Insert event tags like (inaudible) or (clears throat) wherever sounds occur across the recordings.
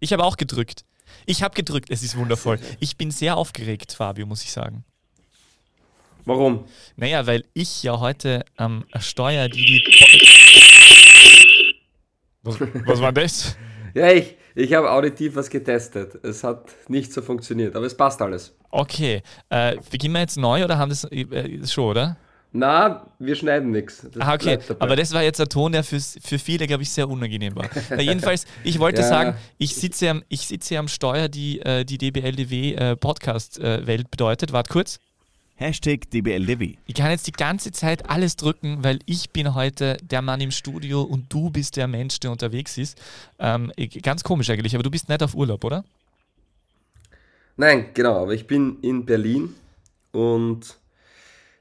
Ich habe auch gedrückt. Ich habe gedrückt. Es ist wundervoll. Ich bin sehr aufgeregt, Fabio, muss ich sagen. Warum? Naja, weil ich ja heute am Steuer die. die was, was war das? (laughs) Ja, ich, ich habe auditiv was getestet. Es hat nicht so funktioniert, aber es passt alles. Okay. Äh, beginnen wir jetzt neu oder haben das äh, schon, oder? Na, wir schneiden nichts. Ah, okay. Aber das war jetzt ein Ton, der für, für viele, glaube ich, sehr unangenehm war. jedenfalls, ich wollte ja. sagen, ich sitze, am, ich sitze am Steuer, die äh, die DBLDW äh, Podcast-Welt bedeutet. Wart kurz. Hashtag DBLDW. Ich kann jetzt die ganze Zeit alles drücken, weil ich bin heute der Mann im Studio und du bist der Mensch, der unterwegs ist. Ähm, ganz komisch eigentlich, aber du bist nicht auf Urlaub, oder? Nein, genau, aber ich bin in Berlin und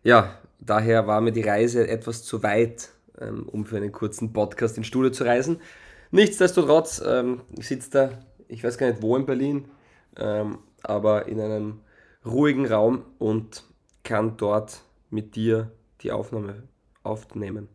ja, daher war mir die Reise etwas zu weit, ähm, um für einen kurzen Podcast ins Studio zu reisen. Nichtsdestotrotz, ähm, ich sitze da, ich weiß gar nicht wo in Berlin, ähm, aber in einem ruhigen Raum und kann dort mit dir die Aufnahme aufnehmen.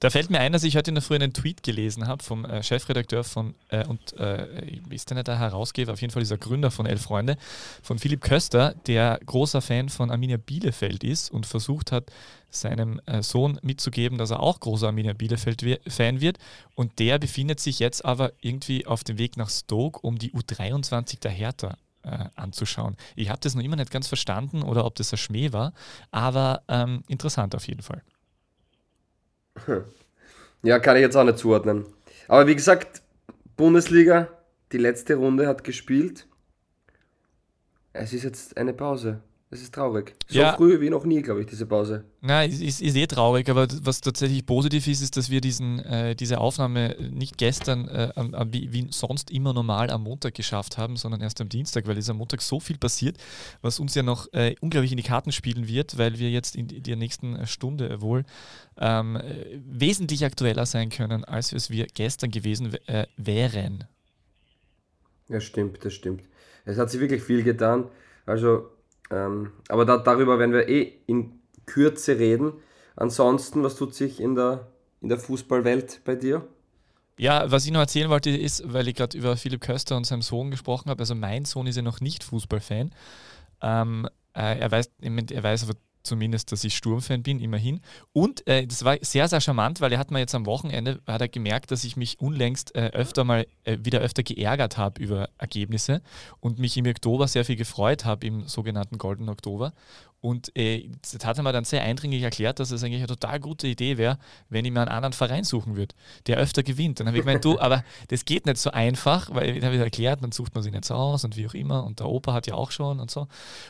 Da fällt mir ein, dass ich heute in der Früh einen Tweet gelesen habe vom äh, Chefredakteur von äh, und äh, ist denn der Herausgeber, auf jeden Fall dieser Gründer von Elf Freunde, von Philipp Köster, der großer Fan von Arminia Bielefeld ist und versucht hat, seinem äh, Sohn mitzugeben, dass er auch großer Arminia Bielefeld-Fan wird. Und der befindet sich jetzt aber irgendwie auf dem Weg nach Stoke, um die U23 der Hertha äh, anzuschauen. Ich habe das noch immer nicht ganz verstanden oder ob das ein Schmäh war, aber ähm, interessant auf jeden Fall. Ja, kann ich jetzt auch nicht zuordnen. Aber wie gesagt, Bundesliga, die letzte Runde hat gespielt. Es ist jetzt eine Pause. Es ist traurig. So ja. früh wie noch nie, glaube ich, diese Pause. Ja, ist, ist, ist eh traurig, aber was tatsächlich positiv ist, ist, dass wir diesen, äh, diese Aufnahme nicht gestern äh, wie, wie, sonst immer normal am Montag geschafft haben, sondern erst am Dienstag, weil ist am Montag so viel passiert, was uns ja noch äh, unglaublich in die Karten spielen wird, weil wir jetzt in der nächsten Stunde wohl ähm, wesentlich aktueller sein können, als es wir gestern gewesen äh, wären. Ja, stimmt, das stimmt. Es hat sich wirklich viel getan. Also ähm, aber da, darüber werden wir eh in Kürze reden. Ansonsten, was tut sich in der, in der Fußballwelt bei dir? Ja, was ich noch erzählen wollte, ist, weil ich gerade über Philipp Köster und seinen Sohn gesprochen habe. Also mein Sohn ist ja noch nicht Fußballfan. Ähm, äh, er, weiß, er weiß aber zumindest, dass ich Sturmfan bin, immerhin. Und äh, das war sehr, sehr charmant, weil er hat mir jetzt am Wochenende hat er gemerkt, dass ich mich unlängst äh, öfter mal äh, wieder öfter geärgert habe über Ergebnisse und mich im Oktober sehr viel gefreut habe, im sogenannten Golden Oktober. Und äh, das hat er mir dann sehr eindringlich erklärt, dass es eigentlich eine total gute Idee wäre, wenn ich mir einen anderen Verein suchen würde, der öfter gewinnt. Dann habe ich gemeint, du, aber das geht nicht so einfach, weil ich habe erklärt, dann sucht man sich nicht so aus und wie auch immer. Und der Opa hat ja auch schon und so.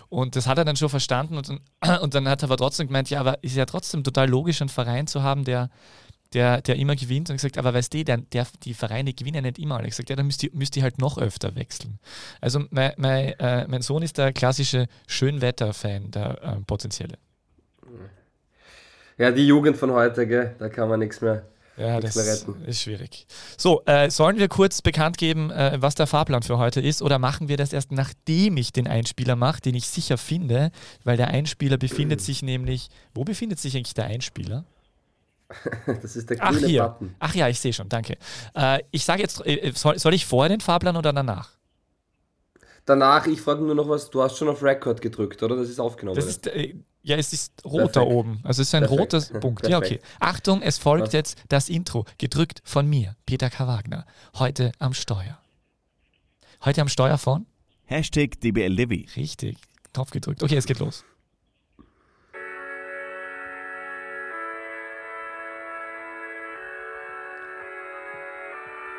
Und das hat er dann schon verstanden und dann, (clears throat) und dann hat er aber trotzdem gemeint, ja, aber ist ja trotzdem total logisch, einen Verein zu haben, der der, der immer gewinnt und gesagt, aber weißt du, der, der, die Vereine gewinnen nicht immer. Und ich gesagt, ja, dann müsst ihr, müsst ihr halt noch öfter wechseln. Also mein, mein, äh, mein Sohn ist der klassische Schönwetter-Fan, der äh, potenzielle. Ja, die Jugend von heute, gell? da kann man nichts mehr. Ja, das ist schwierig. So, äh, sollen wir kurz bekannt geben, äh, was der Fahrplan für heute ist, oder machen wir das erst, nachdem ich den Einspieler mache, den ich sicher finde, weil der Einspieler befindet (clears throat) sich nämlich, wo befindet sich eigentlich der Einspieler? (laughs) Das ist der grüne Ach, hier. Button. Ach ja, ich sehe schon, danke. Äh, ich sage jetzt, äh, soll, soll, ich vorher den Fahrplan oder danach? Danach, ich frage nur noch was, du hast schon auf Record gedrückt, oder? Das ist aufgenommen. Das ist, äh, ja, es ist rot Perfekt. da oben. Also es ist ein Perfekt. roter (laughs) Punkt. Ja, okay. Achtung, es folgt was? jetzt das Intro, gedrückt von mir, Peter K. Wagner. Heute am Steuer. Heute am Steuer von? Hashtag DBLDW. Richtig. Knopf gedrückt. Okay, es geht los.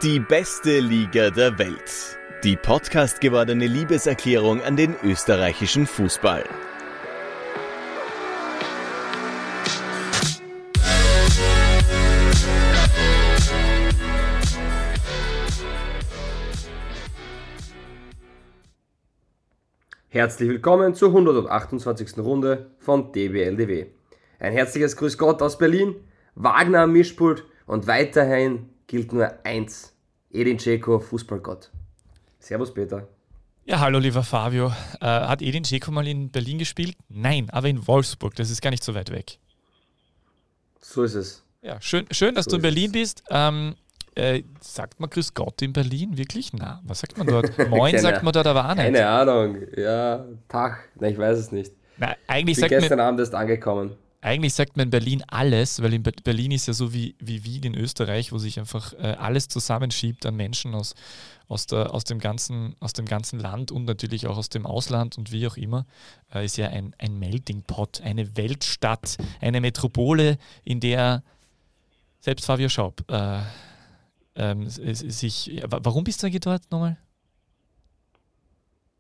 Die beste Liga der Welt. Die Podcast gewordene Liebeserklärung an den österreichischen Fußball. Herzlich willkommen zur 128. Runde von DBLDW. Ein herzliches Grüß Gott aus Berlin, Wagner am Mischpult und weiterhin gilt nur eins. Edin Dzeko, Fußballgott. Servus, Peter. Ja, hallo, lieber Fabio. Äh, hat Edin Dzeko mal in Berlin gespielt? Nein, aber in Wolfsburg. Das ist gar nicht so weit weg. So ist es. Ja, schön, schön dass so du in Berlin es. bist. Ähm, äh, sagt man Grüß Gott in Berlin? Wirklich? Na, was sagt man dort? (laughs) Moin sagt man dort aber auch nicht. Keine Ahnung. Ja, Tag. Na, ich weiß es nicht. Na, eigentlich ich bin sagt gestern man, Abend erst angekommen. Eigentlich sagt man in Berlin alles, weil in Berlin ist ja so wie, wie Wien in Österreich, wo sich einfach äh, alles zusammenschiebt an Menschen aus, aus, der, aus, dem ganzen, aus dem ganzen Land und natürlich auch aus dem Ausland und wie auch immer, äh, ist ja ein, ein Melting Pot, eine Weltstadt, eine Metropole, in der selbst Fabio Schaub äh, ähm, sich. Warum bist du dort nochmal?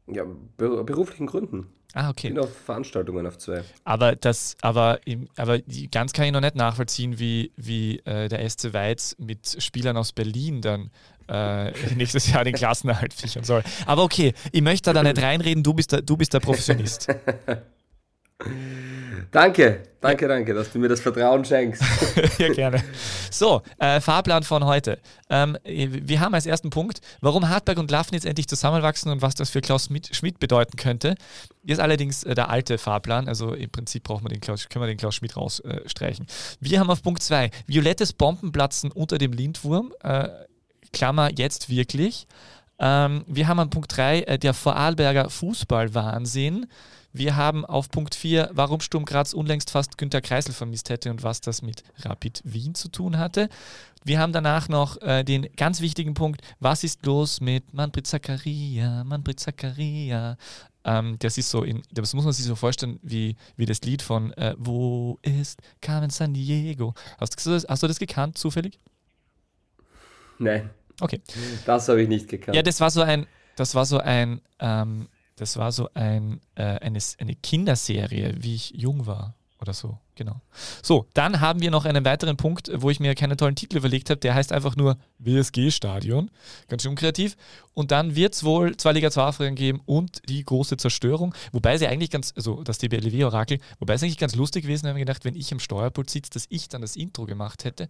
Ja, beruflichen Gründen. Ah, okay. Ich bin auf Veranstaltungen auf zwei. Aber das, aber, aber ganz kann ich noch nicht nachvollziehen, wie, wie äh, der SC Weiz mit Spielern aus Berlin dann äh, (laughs) nächstes Jahr den Klassenerhalt fichern soll. Aber okay, ich möchte da nicht (laughs) reinreden, du bist der, du bist der Professionist. (laughs) Danke, danke, danke, dass du mir das Vertrauen schenkst. (laughs) ja, gerne. So, äh, Fahrplan von heute. Ähm, wir haben als ersten Punkt, warum Hartberg und Lafnitz endlich zusammenwachsen und was das für Klaus Schmidt bedeuten könnte. Ist allerdings äh, der alte Fahrplan, also im Prinzip brauchen wir den Klaus, können wir den Klaus Schmidt rausstreichen. Äh, wir haben auf Punkt 2 violettes Bombenplatzen unter dem Lindwurm, äh, Klammer jetzt wirklich. Ähm, wir haben an Punkt 3 äh, der Vorarlberger Fußballwahnsinn. Wir haben auf Punkt 4, warum Sturm Graz unlängst fast Günter Kreisel vermisst hätte und was das mit Rapid Wien zu tun hatte. Wir haben danach noch äh, den ganz wichtigen Punkt, was ist los mit Manfred Zakaria, Manfred Zakaria. Ähm, das ist so, in, das muss man sich so vorstellen, wie, wie das Lied von äh, Wo ist Carmen San Diego? Hast du, das, hast du das gekannt, zufällig? Nein. Okay. Das habe ich nicht gekannt. Ja, das war so ein, das war so ein, ähm, das war so ein, äh, eine, eine Kinderserie, wie ich jung war oder so, genau. So, dann haben wir noch einen weiteren Punkt, wo ich mir keinen tollen Titel überlegt habe, der heißt einfach nur WSG-Stadion, ganz schön kreativ. Und dann wird es wohl zwei Liga 2 Aufreger geben und die große Zerstörung, wobei sie eigentlich ganz, also das DBLW-Orakel, wobei es eigentlich ganz lustig gewesen, ich gedacht, wenn ich am Steuerpult sitze, dass ich dann das Intro gemacht hätte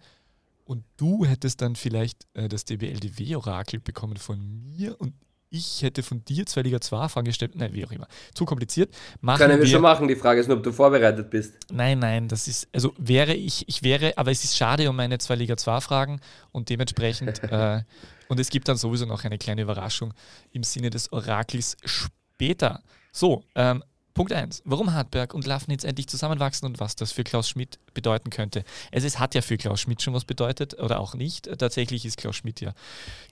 und du hättest dann vielleicht äh, das DBLDW-Orakel bekommen von mir und ich hätte von dir zwei Liga 2 Fragen gestellt. Nein, wie auch immer. Zu kompliziert. Machen Können wir, wir schon machen. Die Frage ist nur, ob du vorbereitet bist. Nein, nein, das ist, also wäre ich, ich wäre, aber es ist schade um meine zwei Liga 2 Fragen und dementsprechend, (laughs) äh, und es gibt dann sowieso noch eine kleine Überraschung im Sinne des Orakels später. So, ähm, Punkt 1. Warum Hartberg und Lafnitz endlich zusammenwachsen und was das für Klaus Schmidt bedeuten könnte. Es ist, hat ja für Klaus Schmidt schon was bedeutet oder auch nicht. Tatsächlich ist Klaus Schmidt ja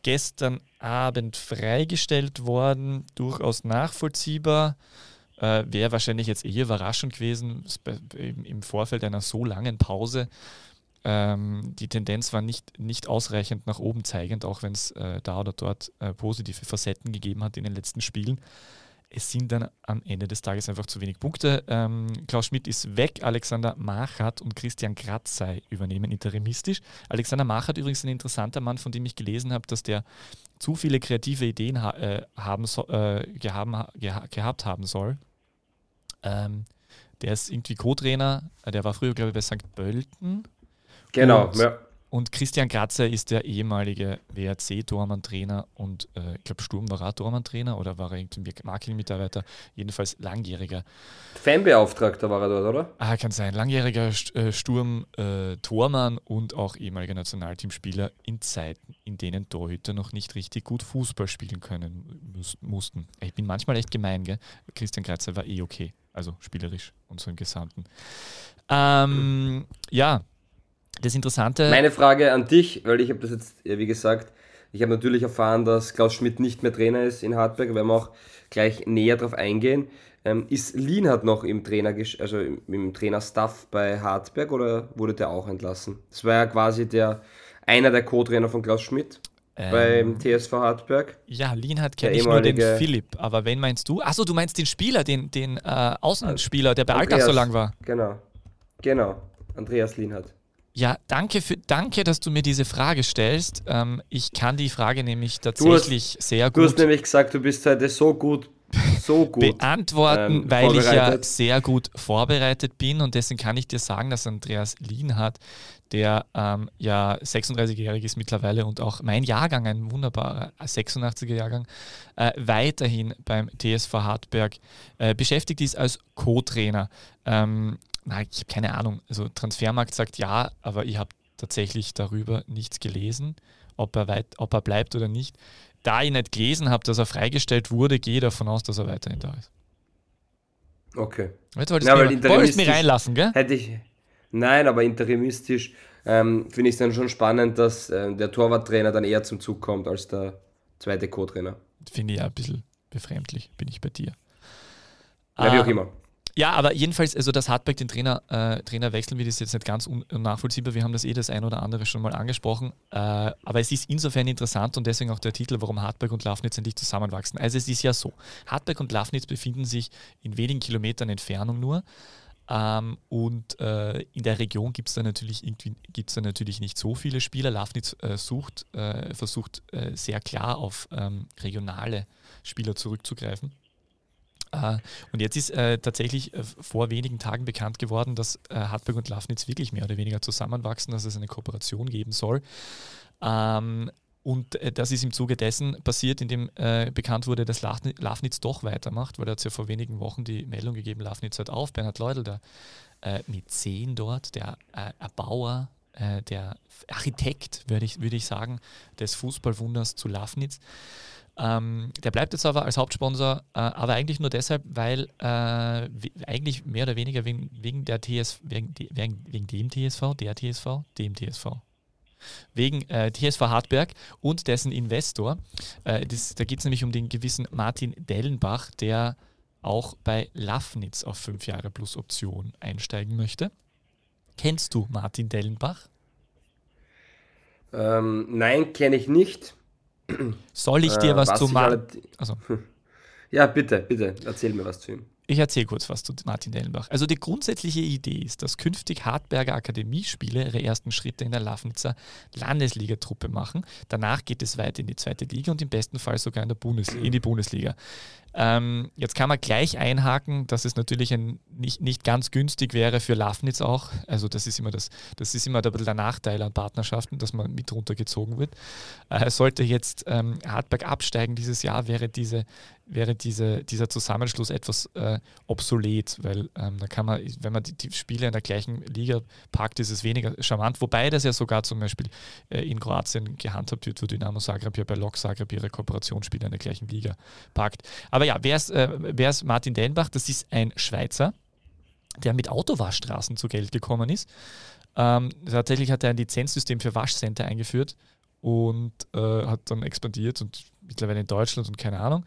gestern Abend freigestellt worden, durchaus nachvollziehbar. Äh, Wäre wahrscheinlich jetzt eher überraschend gewesen im Vorfeld einer so langen Pause. Ähm, die Tendenz war nicht, nicht ausreichend nach oben zeigend, auch wenn es äh, da oder dort äh, positive Facetten gegeben hat in den letzten Spielen es sind dann am Ende des Tages einfach zu wenig Punkte. Ähm, Klaus Schmidt ist weg, Alexander Machert und Christian Kratzei übernehmen interimistisch. Alexander Machert übrigens ein interessanter Mann, von dem ich gelesen habe, dass der zu viele kreative Ideen ha äh, haben so, äh, gehaben, geha gehabt haben soll. Ähm, der ist irgendwie Co-Trainer, äh, der war früher, glaube ich, bei St. Pölten. Genau, ja. Und Christian Kratzer ist der ehemalige WRC-Tormann-Trainer und äh, ich glaube, Sturm war er Tormann-Trainer oder war er irgendwie Marketing-Mitarbeiter, jedenfalls langjähriger. Fanbeauftragter war er dort, oder? Ah, kann sein. Langjähriger äh, Sturm-Tormann äh, und auch ehemaliger Nationalteamspieler in Zeiten, in denen Torhüter noch nicht richtig gut Fußball spielen können muss, mussten. Ich bin manchmal echt gemein, gell? Christian Kratzer war eh okay, also spielerisch und so im Gesamten. Ähm, ja, das Interessante. Meine Frage an dich, weil ich habe das jetzt, wie gesagt, ich habe natürlich erfahren, dass Klaus Schmidt nicht mehr Trainer ist in Hartberg, werden wir auch gleich näher darauf eingehen. Ähm, ist Lienhardt noch im Trainer, also im, im Trainerstaff bei Hartberg oder wurde der auch entlassen? Das war ja quasi der einer der Co-Trainer von Klaus Schmidt ähm, beim TSV Hartberg. Ja, Lienhardt kenne ich nur den Philipp, aber wen meinst du? Achso, du meinst den Spieler, den, den äh, Außenspieler, der bei Altach so lang war. Genau, genau, Andreas Lienhardt. Ja, danke, für, danke, dass du mir diese Frage stellst. Ähm, ich kann die Frage nämlich tatsächlich hast, sehr gut. Du hast nämlich gesagt, du bist heute so gut, so (laughs) gut beantworten, ähm, weil ich ja sehr gut vorbereitet bin und deswegen kann ich dir sagen, dass Andreas Lien hat, der ähm, ja 36-jährig ist mittlerweile und auch mein Jahrgang, ein wunderbarer 86er Jahrgang, äh, weiterhin beim TSV Hartberg äh, beschäftigt ist als Co-Trainer. Ähm, na, ich habe keine Ahnung. Also Transfermarkt sagt ja, aber ich habe tatsächlich darüber nichts gelesen, ob er, weit, ob er bleibt oder nicht. Da ich nicht gelesen habe, dass er freigestellt wurde, gehe ich davon aus, dass er weiterhin da ist. Okay. Jetzt wolltest du mich, mich reinlassen, gell? Hätte ich. Nein, aber interimistisch ähm, finde ich es dann schon spannend, dass äh, der Torwarttrainer dann eher zum Zug kommt als der zweite Co-Trainer. Finde ich ja ein bisschen befremdlich, bin ich bei dir. Ja, wie auch ah, immer. Ja, aber jedenfalls, also dass Hartberg den Trainer, äh, Trainer wechseln wird, ist jetzt nicht ganz unnachvollziehbar. Wir haben das eh das ein oder andere schon mal angesprochen. Äh, aber es ist insofern interessant und deswegen auch der Titel, warum Hartberg und Lafnitz endlich zusammenwachsen. Also es ist ja so, Hartberg und Lafnitz befinden sich in wenigen Kilometern Entfernung nur. Ähm, und äh, in der Region gibt es da natürlich da natürlich nicht so viele Spieler. Lafnitz äh, sucht, äh, versucht äh, sehr klar auf ähm, regionale Spieler zurückzugreifen. Äh, und jetzt ist äh, tatsächlich äh, vor wenigen Tagen bekannt geworden, dass Hartberg und Lafnitz wirklich mehr oder weniger zusammenwachsen, dass es eine Kooperation geben soll. Ähm, und das ist im Zuge dessen passiert, indem äh, bekannt wurde, dass Lafnitz doch weitermacht, weil er hat ja vor wenigen Wochen die Meldung gegeben, Lafnitz hört auf. Bernhard Leudl, der äh, Mäzen dort, der äh, Erbauer, der Architekt, würde ich, würd ich sagen, des Fußballwunders zu Lafnitz, ähm, der bleibt jetzt aber als Hauptsponsor, äh, aber eigentlich nur deshalb, weil äh, eigentlich mehr oder weniger wegen, wegen der TS, wegen, wegen, wegen dem TSV, der TSV, dem TSV. Wegen äh, TSV Hartberg und dessen Investor. Äh, das, da geht es nämlich um den gewissen Martin Dellenbach, der auch bei Lafnitz auf fünf Jahre plus Option einsteigen möchte. Kennst du Martin Dellenbach? Ähm, nein, kenne ich nicht. Soll ich dir äh, was, was zu machen? Also. (laughs) Ja, bitte, bitte, erzähl mir was zu ihm. Ich erzähle kurz was zu Martin Dellenbach. Also die grundsätzliche Idee ist, dass künftig Hartberger Akademiespiele ihre ersten Schritte in der Lafnitzer Landesligatruppe machen. Danach geht es weiter in die zweite Liga und im besten Fall sogar in, der Bundesliga, in die Bundesliga. Ähm, jetzt kann man gleich einhaken, dass es natürlich ein, nicht, nicht ganz günstig wäre für Lafnitz auch. Also das ist immer das, das ist immer der, der Nachteil an Partnerschaften, dass man mit runtergezogen wird. Äh, sollte jetzt ähm, Hartberg absteigen dieses Jahr, wäre diese wäre diese, dieser Zusammenschluss etwas äh, obsolet, weil ähm, da kann man, wenn man die, die, Spiele in der gleichen Liga packt, ist es weniger charmant, wobei das ja sogar zum Beispiel äh, in Kroatien gehandhabt wird, wo Dynamo Zagreb ja bei Lok Zagreb ihre Kooperationsspiele in der gleichen Liga packt. Aber ja, wer ist, äh, wer ist Martin Dellenbach? Das ist ein Schweizer, der mit Autowaschstraßen zu Geld gekommen ist. Ähm, tatsächlich hat er ein Lizenzsystem für Waschcenter eingeführt und äh, hat dann expandiert und mittlerweile in Deutschland und keine Ahnung.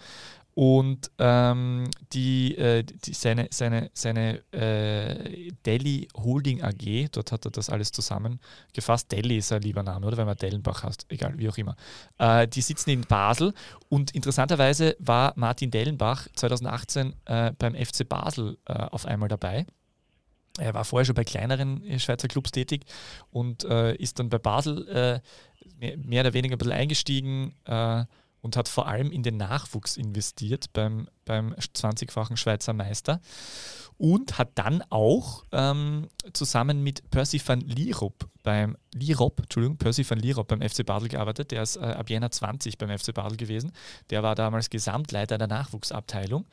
Und ähm, die, äh, die, seine, seine, seine äh, Delhi Holding AG, dort hat er das alles zusammengefasst. Delhi ist ein lieber Name, oder wenn man Dellenbach heißt, egal, wie auch immer. Äh, die sitzen in Basel und interessanterweise war Martin Dellenbach 2018 äh, beim FC Basel äh, auf einmal dabei. Er war vorher schon bei kleineren äh, Schweizer Clubs tätig und ist dann bei Basel mehr, mehr, oder weniger ein bisschen eingestiegen und hat vor allem in den Nachwuchs investiert beim, beim 20-fachen Schweizer Meister und hat dann auch ähm, zusammen mit Percy van Lierop beim Lierop, Entschuldigung, Percy van Lierop beim FC Basel gearbeitet. Der ist äh, ab Jänner 20 beim FC Basel gewesen. Der war damals Gesamtleiter der Nachwuchsabteilung.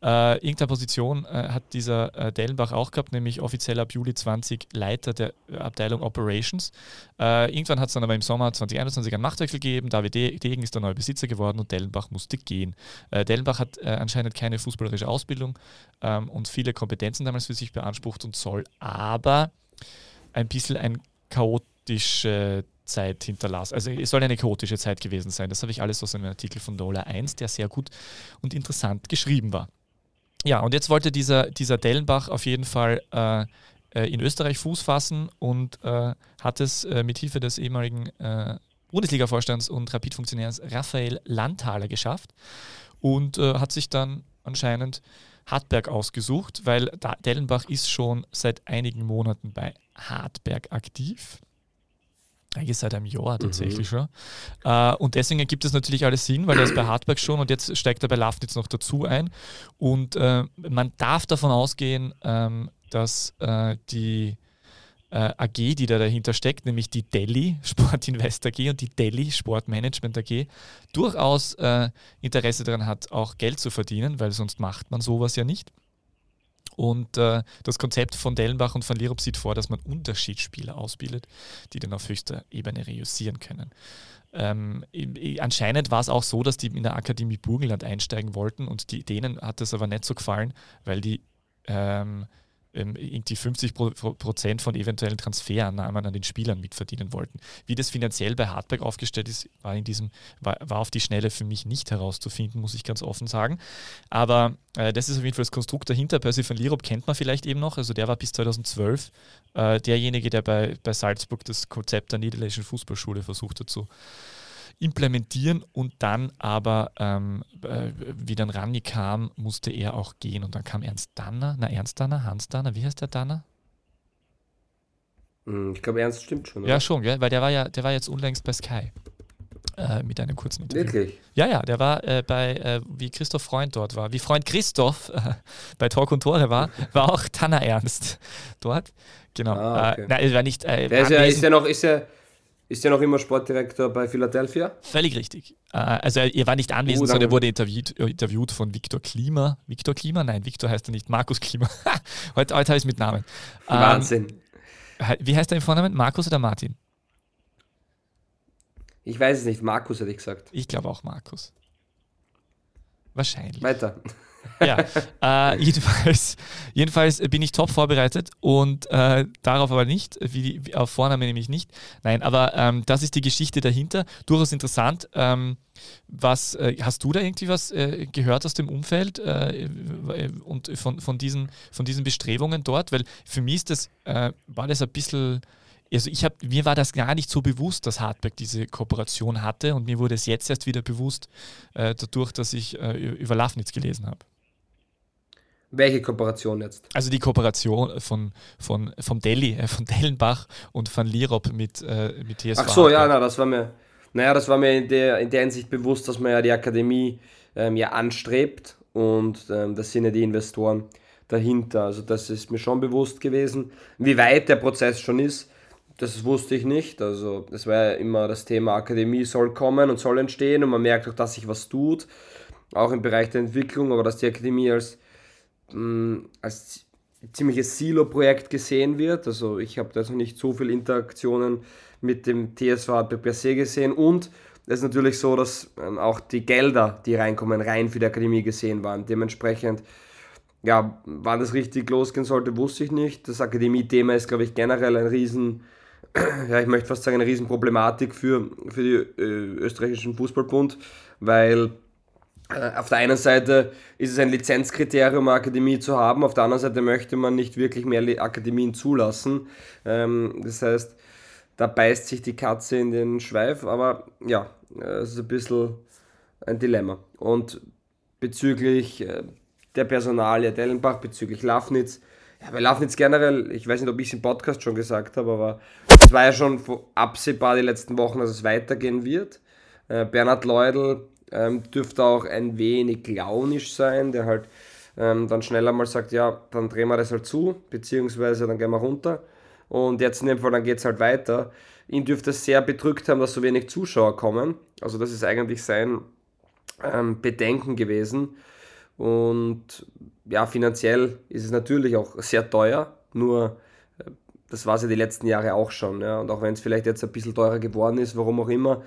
Äh, irgendeine Position äh, hat dieser äh, Dellenbach auch gehabt, nämlich offiziell ab Juli 20 Leiter der Abteilung Operations. Äh, irgendwann hat es dann aber im Sommer 2021 einen Machtwechsel gegeben. David Degen ist der neue Besitzer geworden und Dellenbach musste gehen. Äh, Dellenbach hat anscheinend keine fußballerische Ausbildung ähm, und viele Kompetenzen damals für sich beansprucht und soll aber ein bisschen ein chaotische Zeit hinterlassen. Also es soll eine chaotische Zeit gewesen sein. Das habe ich alles aus einem Artikel von Dollar 1, der sehr gut und interessant geschrieben war. Ja, und jetzt wollte dieser, dieser Dellenbach auf jeden Fall äh, äh in Österreich Fuß fassen und äh, hat es äh, mit Hilfe des ehemaligen äh, Bundesliga-Vorstands und Rapid-Funktionärs Raphael Landhaler geschafft und äh, hat sich dann anscheinend Hartberg ausgesucht, weil Dellenbach ist schon seit einigen Monaten bei Hartberg aktiv. Eigentlich seit einem Jahr mhm. tatsächlich mhm. schon. Äh, und deswegen ergibt es natürlich alles Sinn, weil er ist bei Hartberg schon und jetzt steigt er bei Lafnitz noch dazu ein. Und äh, man darf davon ausgehen, ähm, dass äh, die äh, AG, die da dahinter steckt, nämlich die Delhi Sport Invest AG und die Delhi Sport Management AG, durchaus äh, Interesse daran hat, auch Geld zu verdienen, weil sonst macht man sowas ja nicht. Und äh, das Konzept von Dellenbach und von Lirop sieht vor, dass man Unterschiedsspieler ausbildet, die dann auf höchster Ebene reüssieren können. Ähm, anscheinend war es auch so, dass die in der Akademie Burgenland einsteigen wollten und die, denen hat es aber nicht so gefallen, weil die ähm, ähm, irgendwie 50 Prozent von eventuellen Transferannahmen an den Spielern mitverdienen wollten. Wie das finanziell bei Hartberg aufgestellt ist, war in diesem war, war auf die Schnelle für mich nicht herauszufinden, muss ich ganz offen sagen. Aber äh, das ist auf jeden Fall das Konstrukt dahinter. Percy von Lirop kennt man vielleicht eben noch. Also der war bis 2012 äh, derjenige, der bei, bei Salzburg das Konzept der niederländischen Fußballschule versucht hat zu implementieren und dann aber, ähm, äh, wie dann Rani kam, musste er auch gehen und dann kam Ernst Danner, na Ernst Danner, Hans Danner, wie heißt der Danner? Hm, ich glaube, Ernst stimmt schon. Oder? Ja, schon, gell? weil der war ja, der war jetzt unlängst bei Sky. Äh, mit einem kurzen Interview. Wirklich? Ja, ja, der war äh, bei, äh, wie Christoph Freund dort war, wie Freund Christoph (laughs) äh, bei Talk und Tore war, (laughs) war auch Tanner Ernst (laughs) dort. Genau. Ah, okay. nein, war nicht. der ist ja, ist ja noch, ist ja, ist ja noch immer Sportdirektor bei Philadelphia? Völlig richtig. Äh, also er war nicht anwesend, uh, sondern er wurde interviewt, interviewt von Viktor Klima. Viktor Klima? Nein, Viktor heißt er nicht. Markus Klima. (laughs) heute heute habe ich es mit Namen. Ähm, Wahnsinn. Ähm, wie heißt er im Vornamen? Markus oder Martin? Ich weiß es nicht. Markus hätte ich gesagt. Ich glaube auch Markus. Wahrscheinlich. Weiter ja, äh, jedenfalls, jedenfalls bin ich top vorbereitet und äh, darauf aber nicht, wie, wie, auf Vorname nämlich nicht. Nein, aber ähm, das ist die Geschichte dahinter. Durchaus interessant. Ähm, was äh, hast du da irgendwie was äh, gehört aus dem Umfeld äh, und von, von, diesen, von diesen Bestrebungen dort? Weil für mich ist das, äh, war das ein bisschen also ich habe, mir war das gar nicht so bewusst, dass Hardback diese Kooperation hatte und mir wurde es jetzt erst wieder bewusst, äh, dadurch, dass ich äh, über Lafnitz gelesen habe. Welche Kooperation jetzt? Also die Kooperation von, von, vom Delhi, äh, von Dellenbach und von Lirop mit, äh, mit TSV. Ach so, ja, na, das war mir, naja, das war mir in der, in der Hinsicht bewusst, dass man ja die Akademie ähm, ja anstrebt und ähm, das sind ja die Investoren dahinter. Also das ist mir schon bewusst gewesen. Wie weit der Prozess schon ist, das wusste ich nicht. Also das war ja immer das Thema Akademie soll kommen und soll entstehen und man merkt auch, dass sich was tut, auch im Bereich der Entwicklung, aber dass die Akademie als als ziemliches Silo-Projekt gesehen wird. Also ich habe da noch nicht so viele Interaktionen mit dem TSV per se gesehen und es ist natürlich so, dass ähm, auch die Gelder, die reinkommen, rein für die Akademie gesehen waren. Dementsprechend, ja, wann das richtig losgehen sollte, wusste ich nicht. Das Akademie-Thema ist, glaube ich, generell ein riesen, (clears throat) ja, ich möchte fast sagen, eine Riesenproblematik für, für die äh, österreichischen Fußballbund, weil auf der einen Seite ist es ein Lizenzkriterium, eine Akademie zu haben, auf der anderen Seite möchte man nicht wirklich mehr Akademien zulassen. Ähm, das heißt, da beißt sich die Katze in den Schweif, aber ja, es ist ein bisschen ein Dilemma. Und bezüglich äh, der Personalie Dellenbach, bezüglich Lafnitz, ja, bei Lafnitz generell, ich weiß nicht, ob ich es im Podcast schon gesagt habe, aber es war ja schon absehbar die letzten Wochen, dass es weitergehen wird. Äh, Bernhard Leudl ähm, dürfte auch ein wenig launisch sein, der halt ähm, dann schneller mal sagt, ja, dann drehen wir das halt zu, beziehungsweise dann gehen wir runter. Und jetzt in dem Fall, dann geht es halt weiter. Ihn dürfte es sehr bedrückt haben, dass so wenig Zuschauer kommen. Also das ist eigentlich sein ähm, Bedenken gewesen. Und ja, finanziell ist es natürlich auch sehr teuer, nur äh, das war es ja die letzten Jahre auch schon. Ja. Und auch wenn es vielleicht jetzt ein bisschen teurer geworden ist, warum auch immer,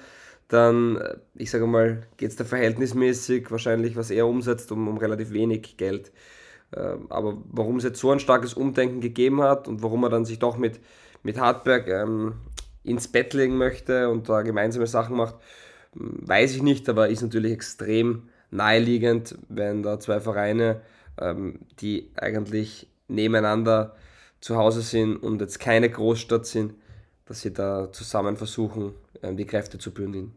dann, äh, ich sage mal, geht es da verhältnismäßig wahrscheinlich, was er umsetzt, um, um relativ wenig Geld. Ähm, aber warum es jetzt so ein starkes Umdenken gegeben hat und warum er dann sich doch mit, mit Hartberg ähm, ins Bett legen möchte und da gemeinsame Sachen macht, weiß ich nicht, aber ist natürlich extrem naheliegend, wenn da zwei Vereine, ähm, die eigentlich nebeneinander zu Hause sind und jetzt keine Großstadt sind, dass sie da zusammen versuchen, ähm, die Kräfte zu bündeln.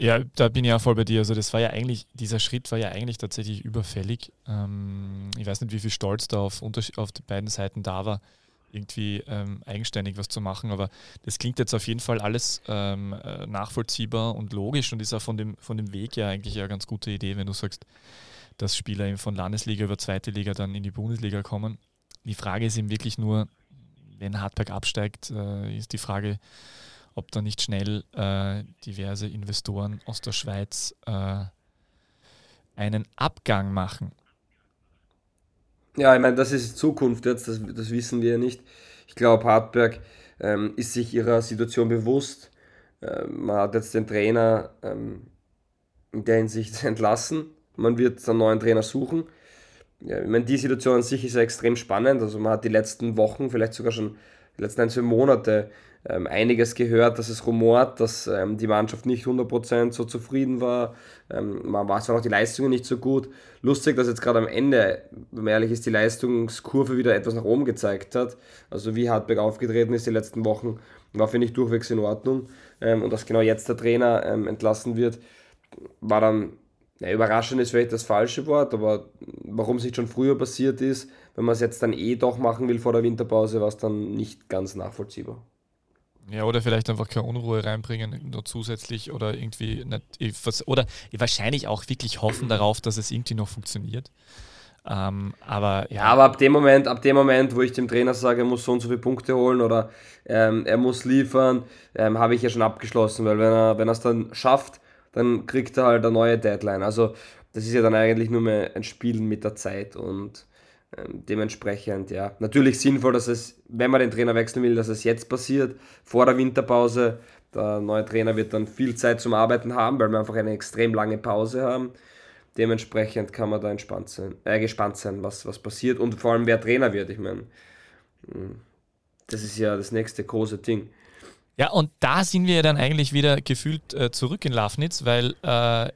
Ja, da bin ich ja voll bei dir. Also das war ja eigentlich, dieser Schritt war ja eigentlich tatsächlich überfällig. Ähm, ich weiß nicht, wie viel Stolz da auf, auf beiden Seiten da war, irgendwie ähm, eigenständig was zu machen, aber das klingt jetzt auf jeden Fall alles ähm, äh, nachvollziehbar und logisch und ist auch von dem, von dem Weg ja eigentlich eine ganz gute Idee, wenn du sagst, dass Spieler eben von Landesliga über zweite Liga dann in die Bundesliga kommen. Die Frage ist eben wirklich nur, wenn Hartberg absteigt, äh, ist die Frage, ob da nicht schnell äh, diverse Investoren aus der Schweiz äh, einen Abgang machen. Ja, ich meine, das ist Zukunft jetzt, das, das wissen wir ja nicht. Ich glaube, Hartberg ähm, ist sich ihrer Situation bewusst. Ähm, man hat jetzt den Trainer ähm, in der Hinsicht (laughs) entlassen. Man wird einen neuen Trainer suchen. Ja, ich meine, die Situation an sich ist ja extrem spannend. Also man hat die letzten Wochen, vielleicht sogar schon die letzten ein, zwei Monate ähm, einiges gehört, dass es rumort, dass ähm, die Mannschaft nicht 100% so zufrieden war. Ähm, man war zwar noch die Leistungen nicht so gut. Lustig, dass jetzt gerade am Ende, wenn man ehrlich ist, die Leistungskurve wieder etwas nach oben gezeigt hat. Also wie Hartberg aufgetreten ist die letzten Wochen, war, finde ich, durchwegs in Ordnung. Ähm, und dass genau jetzt der Trainer ähm, entlassen wird, war dann ja, überraschend ist vielleicht das falsche Wort, aber warum es nicht schon früher passiert ist, wenn man es jetzt dann eh doch machen will vor der Winterpause, war es dann nicht ganz nachvollziehbar. Ja, oder vielleicht einfach keine Unruhe reinbringen, nur zusätzlich oder irgendwie nicht, oder wahrscheinlich auch wirklich hoffen darauf, dass es irgendwie noch funktioniert. Ähm, aber ja. aber ab dem Moment, ab dem Moment, wo ich dem Trainer sage, er muss so und so viele Punkte holen oder ähm, er muss liefern, ähm, habe ich ja schon abgeschlossen, weil wenn er, wenn er es dann schafft, dann kriegt er halt eine neue Deadline. Also das ist ja dann eigentlich nur mehr ein Spielen mit der Zeit und ähm, dementsprechend, ja, natürlich sinnvoll, dass es, wenn man den Trainer wechseln will, dass es jetzt passiert, vor der Winterpause. Der neue Trainer wird dann viel Zeit zum Arbeiten haben, weil wir einfach eine extrem lange Pause haben. Dementsprechend kann man da entspannt sein, äh, gespannt sein, was, was passiert und vor allem wer Trainer wird. Ich meine, hm, das ist ja das nächste große Ding. Ja, und da sind wir dann eigentlich wieder gefühlt äh, zurück in Lafnitz, weil äh,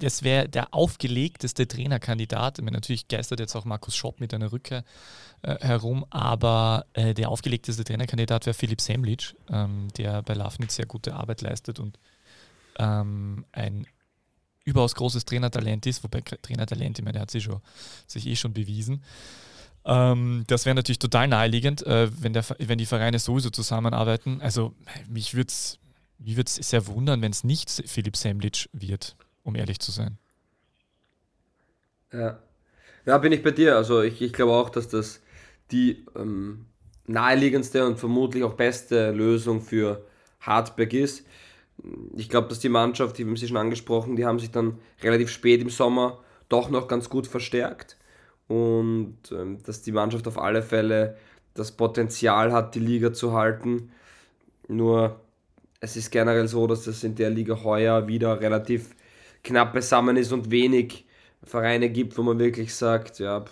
das wäre der aufgelegteste Trainerkandidat. Meine, natürlich geistert jetzt auch Markus Schopp mit einer Rückkehr äh, herum, aber äh, der aufgelegteste Trainerkandidat wäre Philipp Semlic, ähm, der bei Lafnitz sehr gute Arbeit leistet und ähm, ein überaus großes Trainertalent ist, wobei Trainertalent, ich meine, der hat sich, schon, sich eh schon bewiesen. Ähm, das wäre natürlich total naheliegend, äh, wenn, der, wenn die Vereine sowieso zusammenarbeiten. Also mich würde es mich sehr wundern, wenn es nicht Philipp Semlic wird um ehrlich zu sein. Ja, ja bin ich bei dir. Also ich, ich glaube auch, dass das die ähm, naheliegendste und vermutlich auch beste Lösung für Hartberg ist. Ich glaube, dass die Mannschaft, die haben Sie schon angesprochen, die haben sich dann relativ spät im Sommer doch noch ganz gut verstärkt und ähm, dass die Mannschaft auf alle Fälle das Potenzial hat, die Liga zu halten. Nur es ist generell so, dass es in der Liga heuer wieder relativ knapp beisammen ist und wenig Vereine gibt, wo man wirklich sagt, ja,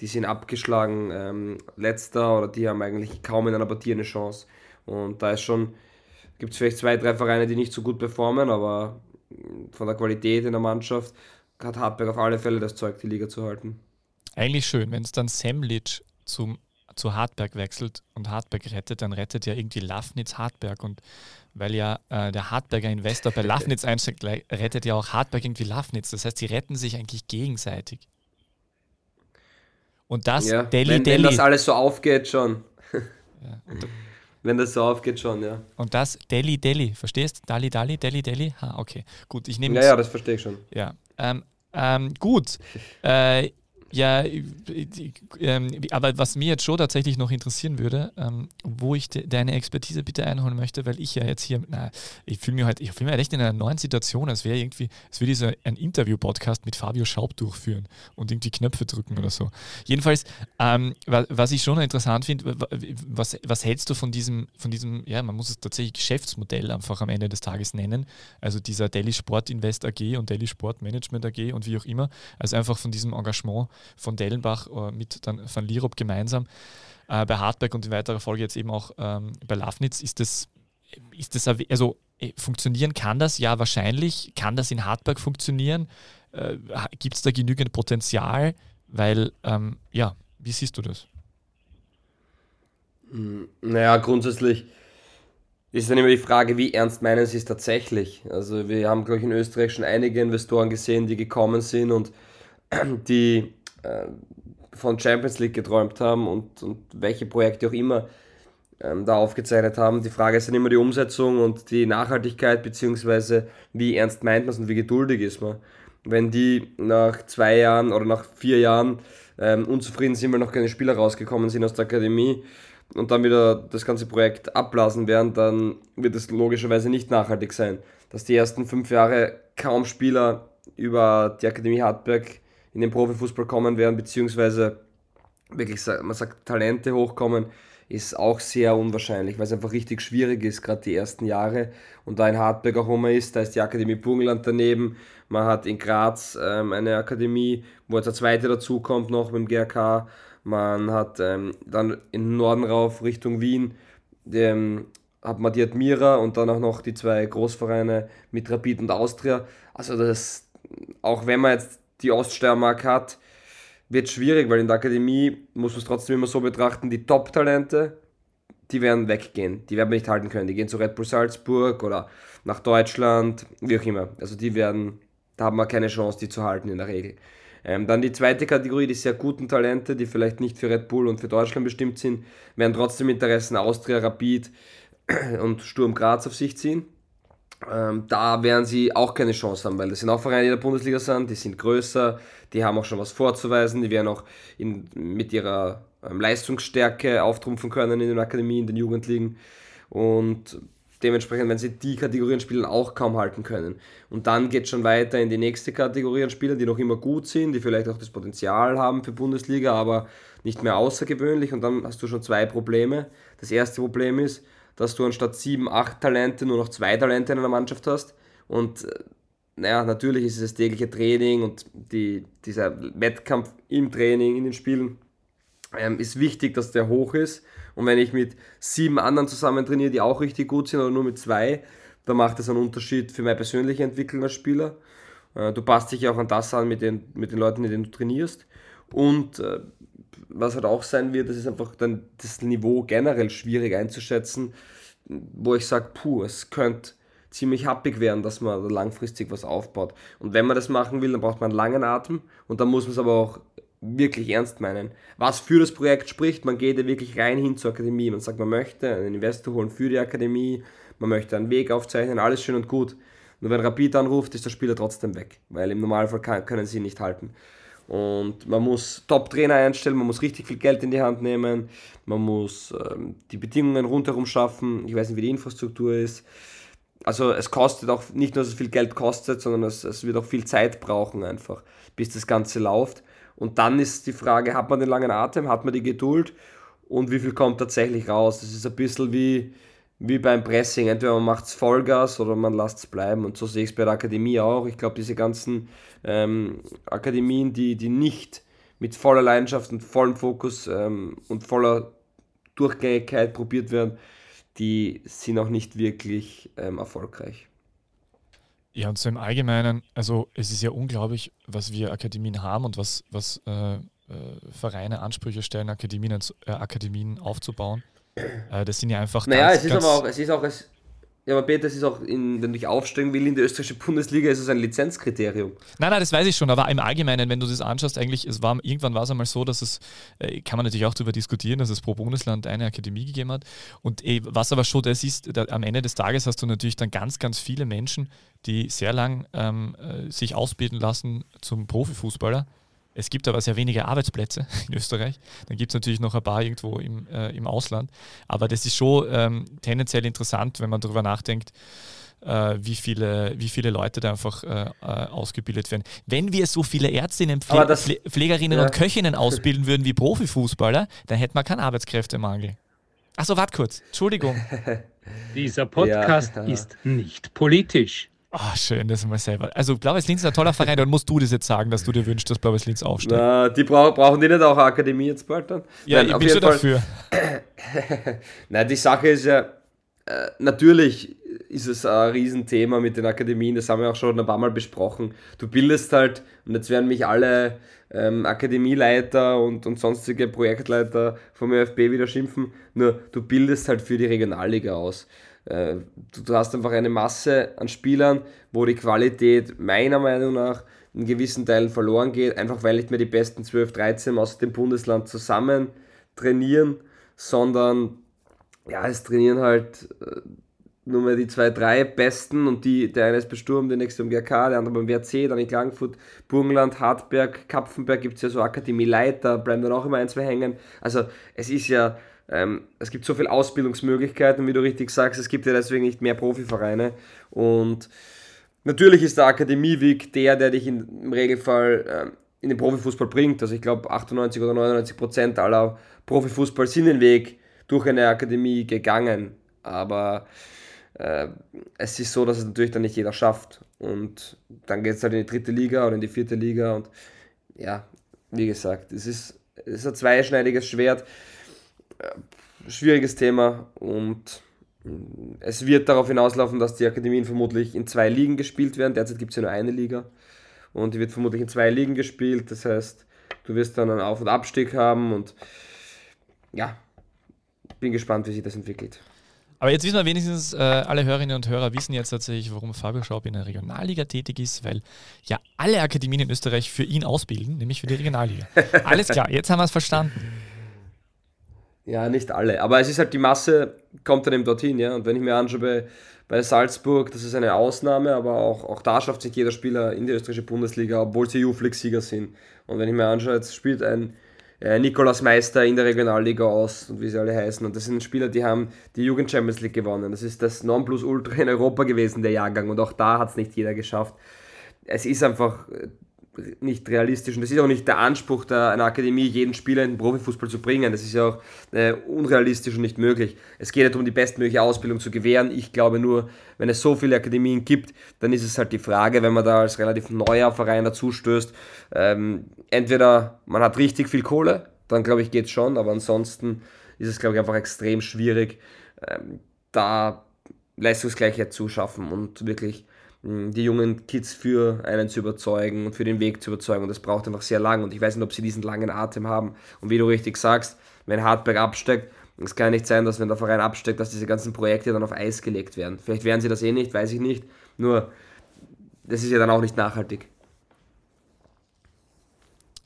die sind abgeschlagen, ähm, letzter oder die haben eigentlich kaum in einer Partie eine Chance. Und da ist schon, gibt es vielleicht zwei, drei Vereine, die nicht so gut performen, aber von der Qualität in der Mannschaft hat Hartberg auf alle Fälle das Zeug, die Liga zu halten. Eigentlich schön, wenn es dann Semlic zum, zu Hartberg wechselt und Hartberg rettet, dann rettet ja irgendwie Lafnitz Hartberg und weil ja äh, der Hartberger Investor bei Lafnitz einsteigt, rettet ja auch Hartberg irgendwie Lafnitz. Das heißt, sie retten sich eigentlich gegenseitig. Und das, ja, Delhi, wenn, Delhi. Wenn das alles so aufgeht schon. (laughs) Ja, (laughs) wenn das so aufgeht schon, ja. Und das Delhi, Delhi, verstehst? Dali, Dali, Delhi, Delhi? Ha, okay. Gut, ich nehme Ja, ja, das verstehe ich schon. Ja. Ähm, ähm, gut. Äh, ja, ähm, aber was mir jetzt schon tatsächlich noch interessieren würde, ähm, wo ich de deine Expertise bitte einholen möchte, weil ich ja jetzt hier, na, ich fühle mich halt, ich fühle mich halt echt in einer neuen Situation, als wäre irgendwie, als würde ich so ein Interview-Podcast mit Fabio Schaub durchführen und irgendwie Knöpfe drücken oder so. Jedenfalls, ähm, was, ich schon interessant finde, was, was hältst du von diesem, von diesem, ja, man muss es tatsächlich Geschäftsmodell einfach am Ende des Tages nennen, also dieser Delhi Sport Invest AG und Delhi Sport Management AG und wie auch immer, also einfach von diesem Engagement von Dellenbach äh, mit dann Van Lierop gemeinsam. Äh, bei Hartberg und in weiterer Folge jetzt eben auch ähm, bei Lafnitz ist das, ist das also äh, funktionieren kann das? Ja, wahrscheinlich. Kann das in Hartberg funktionieren? Äh, Gibt es da genügend Potenzial? Weil, ähm, ja, wie siehst du das? Hm, naja, grundsätzlich ist dann immer die Frage, wie ernst meinen sie es tatsächlich? Also wir haben, glaube ich, in Österreich schon einige Investoren gesehen, die gekommen sind und (clears throat) die äh, von Champions League geträumt haben und, und welche Projekte auch immer ähm, da aufgezeichnet haben. Die Frage ist dann immer die Umsetzung und die Nachhaltigkeit, beziehungsweise wie ernst meint man es und wie geduldig ist man. Wenn die nach zwei Jahren oder nach vier Jahren ähm, unzufrieden sind, weil noch keine Spieler rausgekommen sind aus der Akademie und dann wieder das ganze Projekt abblasen werden, dann wird es logischerweise nicht nachhaltig sein. Dass die ersten fünf Jahre kaum Spieler über die Akademie Hartberg in den Profifußball kommen werden, beziehungsweise wirklich, man sagt, Talente hochkommen, ist auch sehr unwahrscheinlich, weil es einfach richtig schwierig ist, gerade die ersten Jahre. Und da in Hartberg auch, man ist, da ist die Akademie Burgenland daneben. Man hat in Graz ähm, eine Akademie, wo jetzt der zweite dazukommt noch mit dem GRK. Man hat ähm, dann in Norden rauf Richtung Wien ähm, hat man die Admira und dann auch noch die zwei Großvereine mit Rapid und Austria. Also das, auch wenn man jetzt die Oststeiermark hat, wird schwierig, weil in der Akademie muss man es trotzdem immer so betrachten, die Top-Talente, die werden weggehen. Die werden wir nicht halten können. Die gehen zu Red Bull Salzburg oder nach Deutschland, wie auch immer. Also die werden, da haben wir keine Chance, die zu halten in der Regel. Ähm, dann die zweite Kategorie, die sehr guten Talente, die vielleicht nicht für Red Bull und für Deutschland bestimmt sind, werden trotzdem Interessen Austria, Rapid (clears throat) und Sturm Graz auf sich ziehen. Ähm, da werden sie auch keine Chance haben, weil das sind auch Vereine, die in der Bundesliga sind, die sind größer, die haben auch schon was vorzuweisen, die werden auch in, mit ihrer ähm, Leistungsstärke auftrumpfen können in den Akademien, in den Jugendligen und dementsprechend werden sie die Kategorien spielen auch kaum halten können. Und dann geht es schon weiter in die nächste Kategorie an Spielern, die noch immer gut sind, die vielleicht auch das Potenzial haben für Bundesliga, aber nicht mehr außergewöhnlich und dann hast du schon zwei Probleme. Das erste Problem ist, dass du anstatt sieben, acht Talente nur noch zwei Talente in einer Mannschaft hast. Und äh, naja, natürlich ist es das tägliche Training und die, dieser Wettkampf im Training, in den Spielen, ähm, ist wichtig, dass der hoch ist. Und wenn ich mit sieben anderen zusammen trainiere, die auch richtig gut sind, oder nur mit zwei, dann macht das einen Unterschied für meine persönliche Entwicklung als Spieler. Äh, du passt dich ja auch an das an mit den, mit den Leuten, mit denen du trainierst. Und äh, was halt auch sein wird, das ist einfach dann das Niveau generell schwierig einzuschätzen, wo ich sage, puh, es könnte ziemlich happig werden, dass man langfristig was aufbaut. Und wenn man das machen will, dann braucht man einen langen Atem und dann muss man es aber auch wirklich ernst meinen. Was für das Projekt spricht, man geht ja wirklich rein hin zur Akademie. Man sagt, man möchte einen Investor holen für die Akademie, man möchte einen Weg aufzeichnen, alles schön und gut. Nur wenn Rapid anruft, ist der Spieler trotzdem weg, weil im Normalfall kann, können sie ihn nicht halten. Und man muss Top-Trainer einstellen, man muss richtig viel Geld in die Hand nehmen, man muss ähm, die Bedingungen rundherum schaffen. Ich weiß nicht, wie die Infrastruktur ist. Also es kostet auch nicht nur, dass es viel Geld kostet, sondern es, es wird auch viel Zeit brauchen einfach, bis das Ganze läuft. Und dann ist die Frage, hat man den langen Atem, hat man die Geduld und wie viel kommt tatsächlich raus? Das ist ein bisschen wie, wie beim Pressing. Entweder man macht es Vollgas oder man lässt es bleiben. Und so sehe ich es bei der Akademie auch. Ich glaube, diese ganzen ähm, Akademien, die, die nicht mit voller Leidenschaft und vollem Fokus ähm, und voller Durchgängigkeit probiert werden, die sind auch nicht wirklich ähm, erfolgreich. Ja, und so im Allgemeinen, also es ist ja unglaublich, was wir Akademien haben und was, was äh, äh, Vereine Ansprüche stellen, Akademien, äh, Akademien aufzubauen. Äh, das sind ja einfach. Naja, ganz, es ist aber auch, es ist auch, es, ja, aber Peter, es ist auch, in, wenn du dich aufsteigen will in die österreichische Bundesliga, ist es ein Lizenzkriterium. Nein, nein, das weiß ich schon, aber im Allgemeinen, wenn du das anschaust, eigentlich, es war, irgendwann war es einmal so, dass es, äh, kann man natürlich auch darüber diskutieren, dass es pro Bundesland eine Akademie gegeben hat. Und äh, was aber schon das ist, da, am Ende des Tages hast du natürlich dann ganz, ganz viele Menschen, die sehr lang ähm, äh, sich ausbilden lassen zum Profifußballer es gibt aber sehr wenige Arbeitsplätze (laughs) in Österreich. Dann gibt es natürlich noch ein paar irgendwo im, äh, im Ausland. Aber das ist schon ähm, tendenziell interessant, wenn man darüber nachdenkt, äh, wie, viele, wie viele Leute da einfach äh, äh ausgebildet werden. Wenn wir so viele Ärztinnen, Pfle das, Pflegerinnen ja. und Köchinnen ausbilden würden wie Profifußballer, dann hätten wir keinen Arbeitskräftemangel. Achso, warte kurz. Entschuldigung. (laughs) Dieser Podcast ja, ja. ist nicht politisch. Oh, schön, das mal selber. Also Blaues Linz ist ein toller Verein, dann musst du das jetzt sagen, dass du dir wünschst, dass Blaues Linz aufsteigt. Na, die brauch, brauchen die nicht auch Akademie jetzt bald dann? Ja, Nein, ich bin schon Fall. dafür. (laughs) Nein, die Sache ist ja, äh, natürlich ist es ein Riesenthema mit den Akademien, das haben wir auch schon ein paar Mal besprochen. Du bildest halt, und jetzt werden mich alle ähm, Akademieleiter und, und sonstige Projektleiter vom ÖFB wieder schimpfen, nur du bildest halt für die Regionalliga aus. Äh, du hast einfach eine Masse an Spielern, wo die Qualität meiner Meinung nach in gewissen Teilen verloren geht, einfach weil nicht mehr die besten 12, 13 aus dem Bundesland zusammen trainieren, sondern ja, es trainieren halt äh, nur mehr die zwei, drei Besten und die, der eine ist besturmt, der nächste im GRK, der andere beim WRC, dann in Klagenfurt, Burgenland, Hartberg, Kapfenberg gibt es ja so Akademieleiter, bleiben dann auch immer ein, zwei hängen. Also es ist ja ähm, es gibt so viele Ausbildungsmöglichkeiten, wie du richtig sagst, es gibt ja deswegen nicht mehr Profivereine. Und natürlich ist der Akademieweg der, der dich im Regelfall ähm, in den Profifußball bringt. Also ich glaube 98 oder 99 Prozent aller Profifußball sind den Weg durch eine Akademie gegangen. Aber äh, es ist so, dass es natürlich dann nicht jeder schafft. Und dann geht es halt in die dritte Liga oder in die vierte Liga. Und ja, wie gesagt, es ist, es ist ein zweischneidiges Schwert. Äh, schwieriges Thema und es wird darauf hinauslaufen, dass die Akademien vermutlich in zwei Ligen gespielt werden. Derzeit gibt es ja nur eine Liga und die wird vermutlich in zwei Ligen gespielt. Das heißt, du wirst dann einen Auf- und Abstieg haben und ja, bin gespannt, wie sich das entwickelt. Aber jetzt wissen wir wenigstens, äh, alle Hörerinnen und Hörer wissen jetzt tatsächlich, warum Fabio Schaub in der Regionalliga tätig ist, weil ja alle Akademien in Österreich für ihn ausbilden, nämlich für die Regionalliga. (laughs) Alles klar, jetzt haben wir es verstanden. Ja, nicht alle. Aber es ist halt die Masse, kommt dann eben dorthin, ja. Und wenn ich mir anschaue bei, bei Salzburg, das ist eine Ausnahme, aber auch, auch da schafft sich jeder Spieler in die österreichische Bundesliga, obwohl sie EU-Flex-Sieger sind. Und wenn ich mir anschaue, jetzt spielt ein äh, Nikolaus Meister in der Regionalliga aus und wie sie alle heißen. Und das sind Spieler, die haben die Jugend Champions League gewonnen. Das ist das Nonplusultra in Europa gewesen, der Jahrgang. Und auch da hat es nicht jeder geschafft. Es ist einfach äh, nicht realistisch und das ist auch nicht der Anspruch der, einer Akademie, jeden Spieler in den Profifußball zu bringen. Das ist ja auch äh, unrealistisch und nicht möglich. Es geht ja darum, die bestmögliche Ausbildung zu gewähren. Ich glaube nur, wenn es so viele Akademien gibt, dann ist es halt die Frage, wenn man da als relativ neuer Verein dazu stößt, ähm, entweder man hat richtig viel Kohle, dann glaube ich geht es schon, aber ansonsten ist es glaube ich einfach extrem schwierig, ähm, da Leistungsgleichheit zu schaffen und wirklich die jungen Kids für einen zu überzeugen und für den Weg zu überzeugen. Und das braucht einfach sehr lang. Und ich weiß nicht, ob sie diesen langen Atem haben. Und wie du richtig sagst, wenn Hartberg absteckt, es kann nicht sein, dass wenn der Verein absteckt, dass diese ganzen Projekte dann auf Eis gelegt werden. Vielleicht werden sie das eh nicht, weiß ich nicht. Nur, das ist ja dann auch nicht nachhaltig.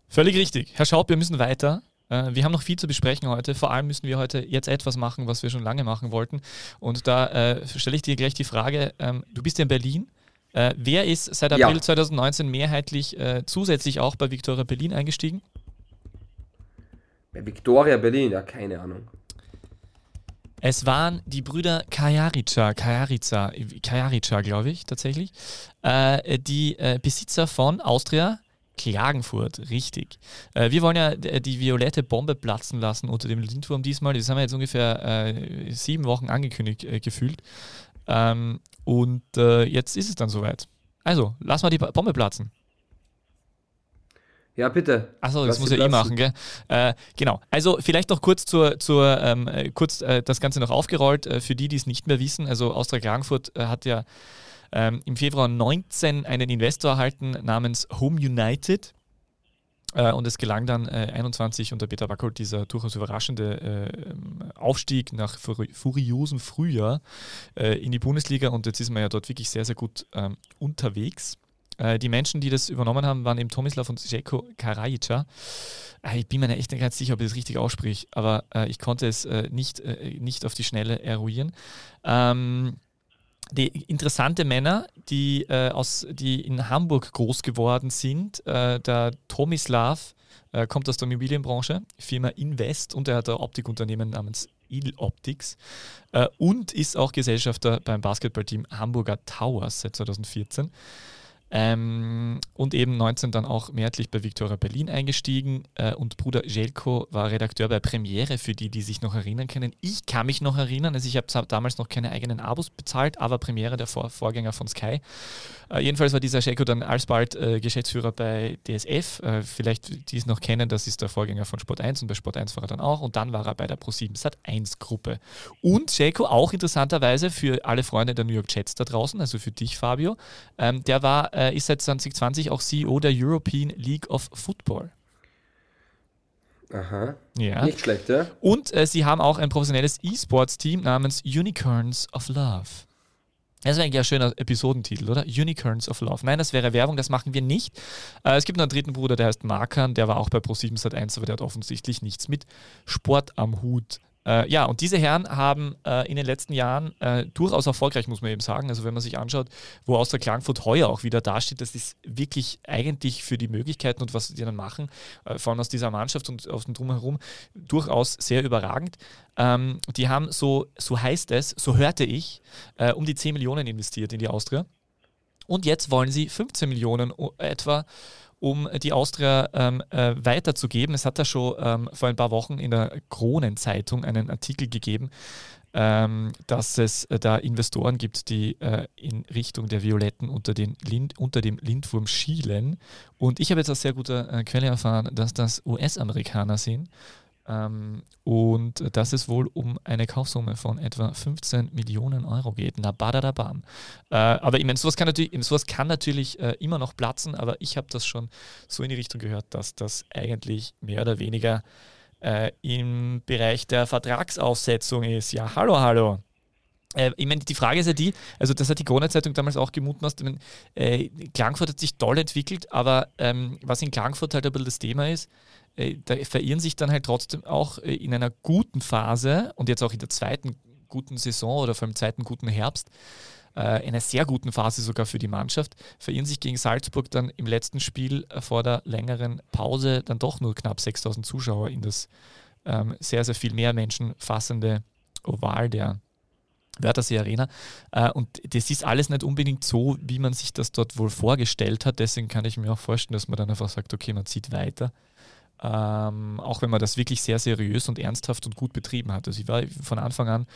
Völlig richtig. Herr Schaub, wir müssen weiter. Äh, wir haben noch viel zu besprechen heute. Vor allem müssen wir heute jetzt etwas machen, was wir schon lange machen wollten. Und da äh, stelle ich dir gleich die Frage: ähm, Du bist ja in Berlin. Äh, wer ist seit April ja. 2019 mehrheitlich äh, zusätzlich auch bei Victoria Berlin eingestiegen? Bei Victoria Berlin, ja, keine Ahnung. Es waren die Brüder Kajarica, Kajarica, Kajarica glaube ich tatsächlich, äh, die äh, Besitzer von Austria Klagenfurt, richtig. Äh, wir wollen ja die violette Bombe platzen lassen unter dem Lindwurm diesmal. Das haben wir jetzt ungefähr äh, sieben Wochen angekündigt äh, gefühlt. Ähm, und äh, jetzt ist es dann soweit. Also, lass mal die Bombe platzen. Ja, bitte. Achso, das muss ja eh machen, gell? Äh, genau. Also vielleicht noch kurz zur, zur ähm, äh, kurz äh, das Ganze noch aufgerollt, äh, für die, die es nicht mehr wissen. Also Austria Klagenfurt äh, hat ja ähm, im Februar 19 einen Investor erhalten namens Home United. Äh, und es gelang dann äh, 21 unter Peter Wackold dieser durchaus überraschende äh, Aufstieg nach furiosem Frühjahr äh, in die Bundesliga und jetzt ist man ja dort wirklich sehr, sehr gut ähm, unterwegs. Äh, die Menschen, die das übernommen haben, waren eben Tomislav und Jeko Karajica. Ich bin mir echt nicht ganz sicher, ob ich das richtig ausspreche, aber ich konnte es nicht, nicht auf die Schnelle eruieren. Ähm, die interessante Männer, die, äh, aus, die in Hamburg groß geworden sind. Äh, der Tomislav äh, kommt aus der Immobilienbranche, Firma Invest und er hat ein Optikunternehmen namens Il Optics äh, und ist auch Gesellschafter beim Basketballteam Hamburger Towers seit 2014. Ähm, und eben 19 dann auch mehrheitlich bei Victoria Berlin eingestiegen äh, und Bruder Jelko war Redakteur bei Premiere, für die, die sich noch erinnern können. Ich kann mich noch erinnern, also ich habe damals noch keine eigenen Abos bezahlt, aber Premiere, der Vor Vorgänger von Sky. Äh, jedenfalls war dieser Jelko dann alsbald äh, Geschäftsführer bei DSF. Äh, vielleicht die es noch kennen, das ist der Vorgänger von Sport 1 und bei Sport 1 war er dann auch und dann war er bei der Pro7 Sat 1 Gruppe. Und Jelko auch interessanterweise für alle Freunde der New York Jets da draußen, also für dich Fabio, ähm, der war äh, ist seit 2020 auch CEO der European League of Football. Aha. Ja. Nicht schlecht, ja. Und äh, sie haben auch ein professionelles E-Sports-Team namens Unicorns of Love. Das wäre eigentlich ein schöner Episodentitel, oder? Unicorns of Love. Nein, das wäre Werbung, das machen wir nicht. Äh, es gibt noch einen dritten Bruder, der heißt Markan, der war auch bei Pro7 Sat1, aber der hat offensichtlich nichts mit Sport am Hut. Äh, ja, und diese Herren haben äh, in den letzten Jahren äh, durchaus erfolgreich, muss man eben sagen. Also wenn man sich anschaut, wo aus der Klagenfurt heuer auch wieder dasteht, das ist wirklich eigentlich für die Möglichkeiten und was die dann machen, äh, vor allem aus dieser Mannschaft und aus dem Drumherum, durchaus sehr überragend. Ähm, die haben so, so heißt es, so hörte ich, äh, um die 10 Millionen investiert in die Austria. Und jetzt wollen sie 15 Millionen etwa um die Austria ähm, äh, weiterzugeben. Es hat da schon ähm, vor ein paar Wochen in der Kronenzeitung einen Artikel gegeben, ähm, dass es äh, da Investoren gibt, die äh, in Richtung der Violetten unter, den Lind, unter dem Lindwurm schielen. Und ich habe jetzt aus sehr guter äh, Quelle erfahren, dass das US-Amerikaner sind. Ähm, und dass es wohl um eine Kaufsumme von etwa 15 Millionen Euro geht. Na, badadabam. Äh, aber ich meine, sowas kann natürlich, sowas kann natürlich äh, immer noch platzen, aber ich habe das schon so in die Richtung gehört, dass das eigentlich mehr oder weniger äh, im Bereich der Vertragsaussetzung ist. Ja, hallo, hallo. Äh, ich meine, die Frage ist ja die, also das hat die Krone-Zeitung damals auch gemutmaßt, ich meine, äh, Klagenfurt hat sich toll entwickelt, aber ähm, was in Klagenfurt halt ein bisschen das Thema ist, da verirren sich dann halt trotzdem auch äh, in einer guten Phase und jetzt auch in der zweiten guten Saison oder vor allem zweiten guten Herbst, äh, in einer sehr guten Phase sogar für die Mannschaft, verirren sich gegen Salzburg dann im letzten Spiel vor der längeren Pause dann doch nur knapp 6000 Zuschauer in das ähm, sehr, sehr viel mehr Menschen fassende Oval der Wörthersee Arena. Äh, und das ist alles nicht unbedingt so, wie man sich das dort wohl vorgestellt hat. Deswegen kann ich mir auch vorstellen, dass man dann einfach sagt, okay, man zieht weiter. Ähm, auch wenn man das wirklich sehr seriös und ernsthaft und gut betrieben hat. Also ich war von Anfang an,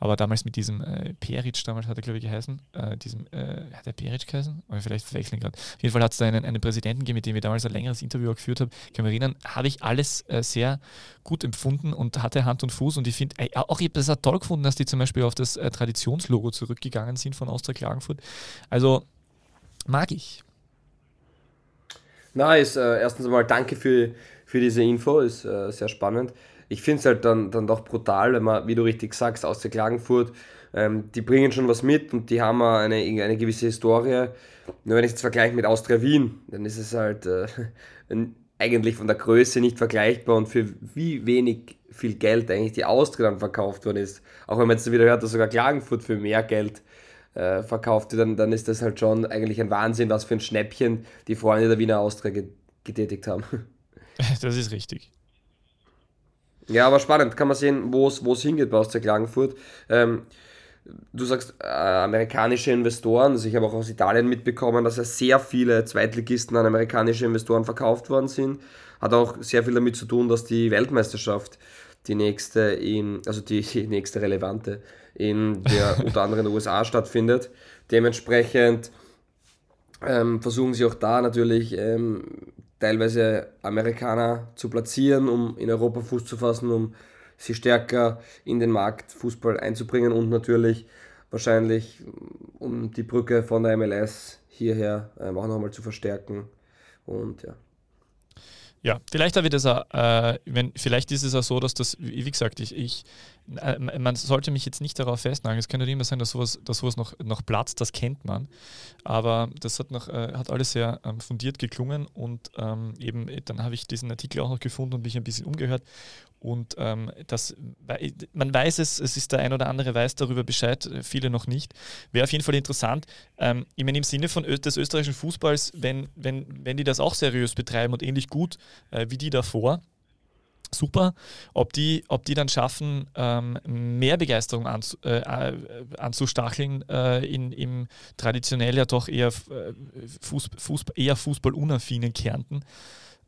aber damals mit diesem äh, Peric, damals hat er glaube ich geheißen, äh, diesem, äh, hat er Peric geheißen? Oder vielleicht verwechseln gerade. Auf jeden Fall hat es da einen, einen Präsidenten gegeben, mit dem wir damals ein längeres Interview geführt haben. Kann mich erinnern, habe ich alles äh, sehr gut empfunden und hatte Hand und Fuß und ich finde, auch ich habe das auch toll gefunden, dass die zum Beispiel auf das äh, Traditionslogo zurückgegangen sind von Austria Klagenfurt. Also mag ich. Nice, äh, erstens einmal danke für für diese Info, ist äh, sehr spannend. Ich finde es halt dann, dann doch brutal, wenn man, wie du richtig sagst, aus der Klagenfurt, ähm, die bringen schon was mit und die haben eine, eine gewisse Historie. Nur wenn ich es vergleiche mit Austria Wien, dann ist es halt äh, (laughs) eigentlich von der Größe nicht vergleichbar und für wie wenig viel Geld eigentlich die Austria dann verkauft worden ist. Auch wenn man jetzt wieder hört, dass sogar Klagenfurt für mehr Geld äh, verkauft wird, dann, dann ist das halt schon eigentlich ein Wahnsinn, was für ein Schnäppchen die Freunde der Wiener Austria getätigt haben. (laughs) (laughs) Das ist richtig. Ja, aber spannend, kann man sehen, wo es hingeht bei Austria Klagenfurt. Ähm, du sagst äh, amerikanische Investoren, also ich habe auch aus Italien mitbekommen, dass ja sehr viele Zweitligisten an amerikanische Investoren verkauft worden sind. Hat auch sehr viel damit zu tun, dass die Weltmeisterschaft die nächste in, also die, die nächste relevante in der (laughs) unter anderem in den USA stattfindet. Dementsprechend ähm, versuchen sie auch da natürlich ähm, teilweise Amerikaner zu platzieren, um in Europa Fuß zu fassen, um sie stärker in den Markt Fußball einzubringen und natürlich wahrscheinlich um die Brücke von der MLS hierher ähm, auch nochmal zu verstärken. Und ja. Ja, vielleicht ich das auch, äh, wenn, vielleicht ist es auch so, dass das, wie gesagt, ich, ich man sollte mich jetzt nicht darauf festnageln. Es könnte immer sein, dass sowas, dass sowas noch, noch platzt, das kennt man. Aber das hat, noch, äh, hat alles sehr ähm, fundiert geklungen und ähm, eben, dann habe ich diesen Artikel auch noch gefunden und mich ein bisschen umgehört. Und ähm, das, man weiß es, es ist der ein oder andere weiß darüber Bescheid, viele noch nicht. Wäre auf jeden Fall interessant. Ähm, ich meine, im Sinne von des österreichischen Fußballs, wenn, wenn, wenn die das auch seriös betreiben und ähnlich gut äh, wie die davor, super. Ob die, ob die dann schaffen, ähm, mehr Begeisterung anzu, äh, äh anzustacheln äh, in, im traditionell ja doch eher, äh, Fußball, Fußball, eher fußballunaffinen Kärnten,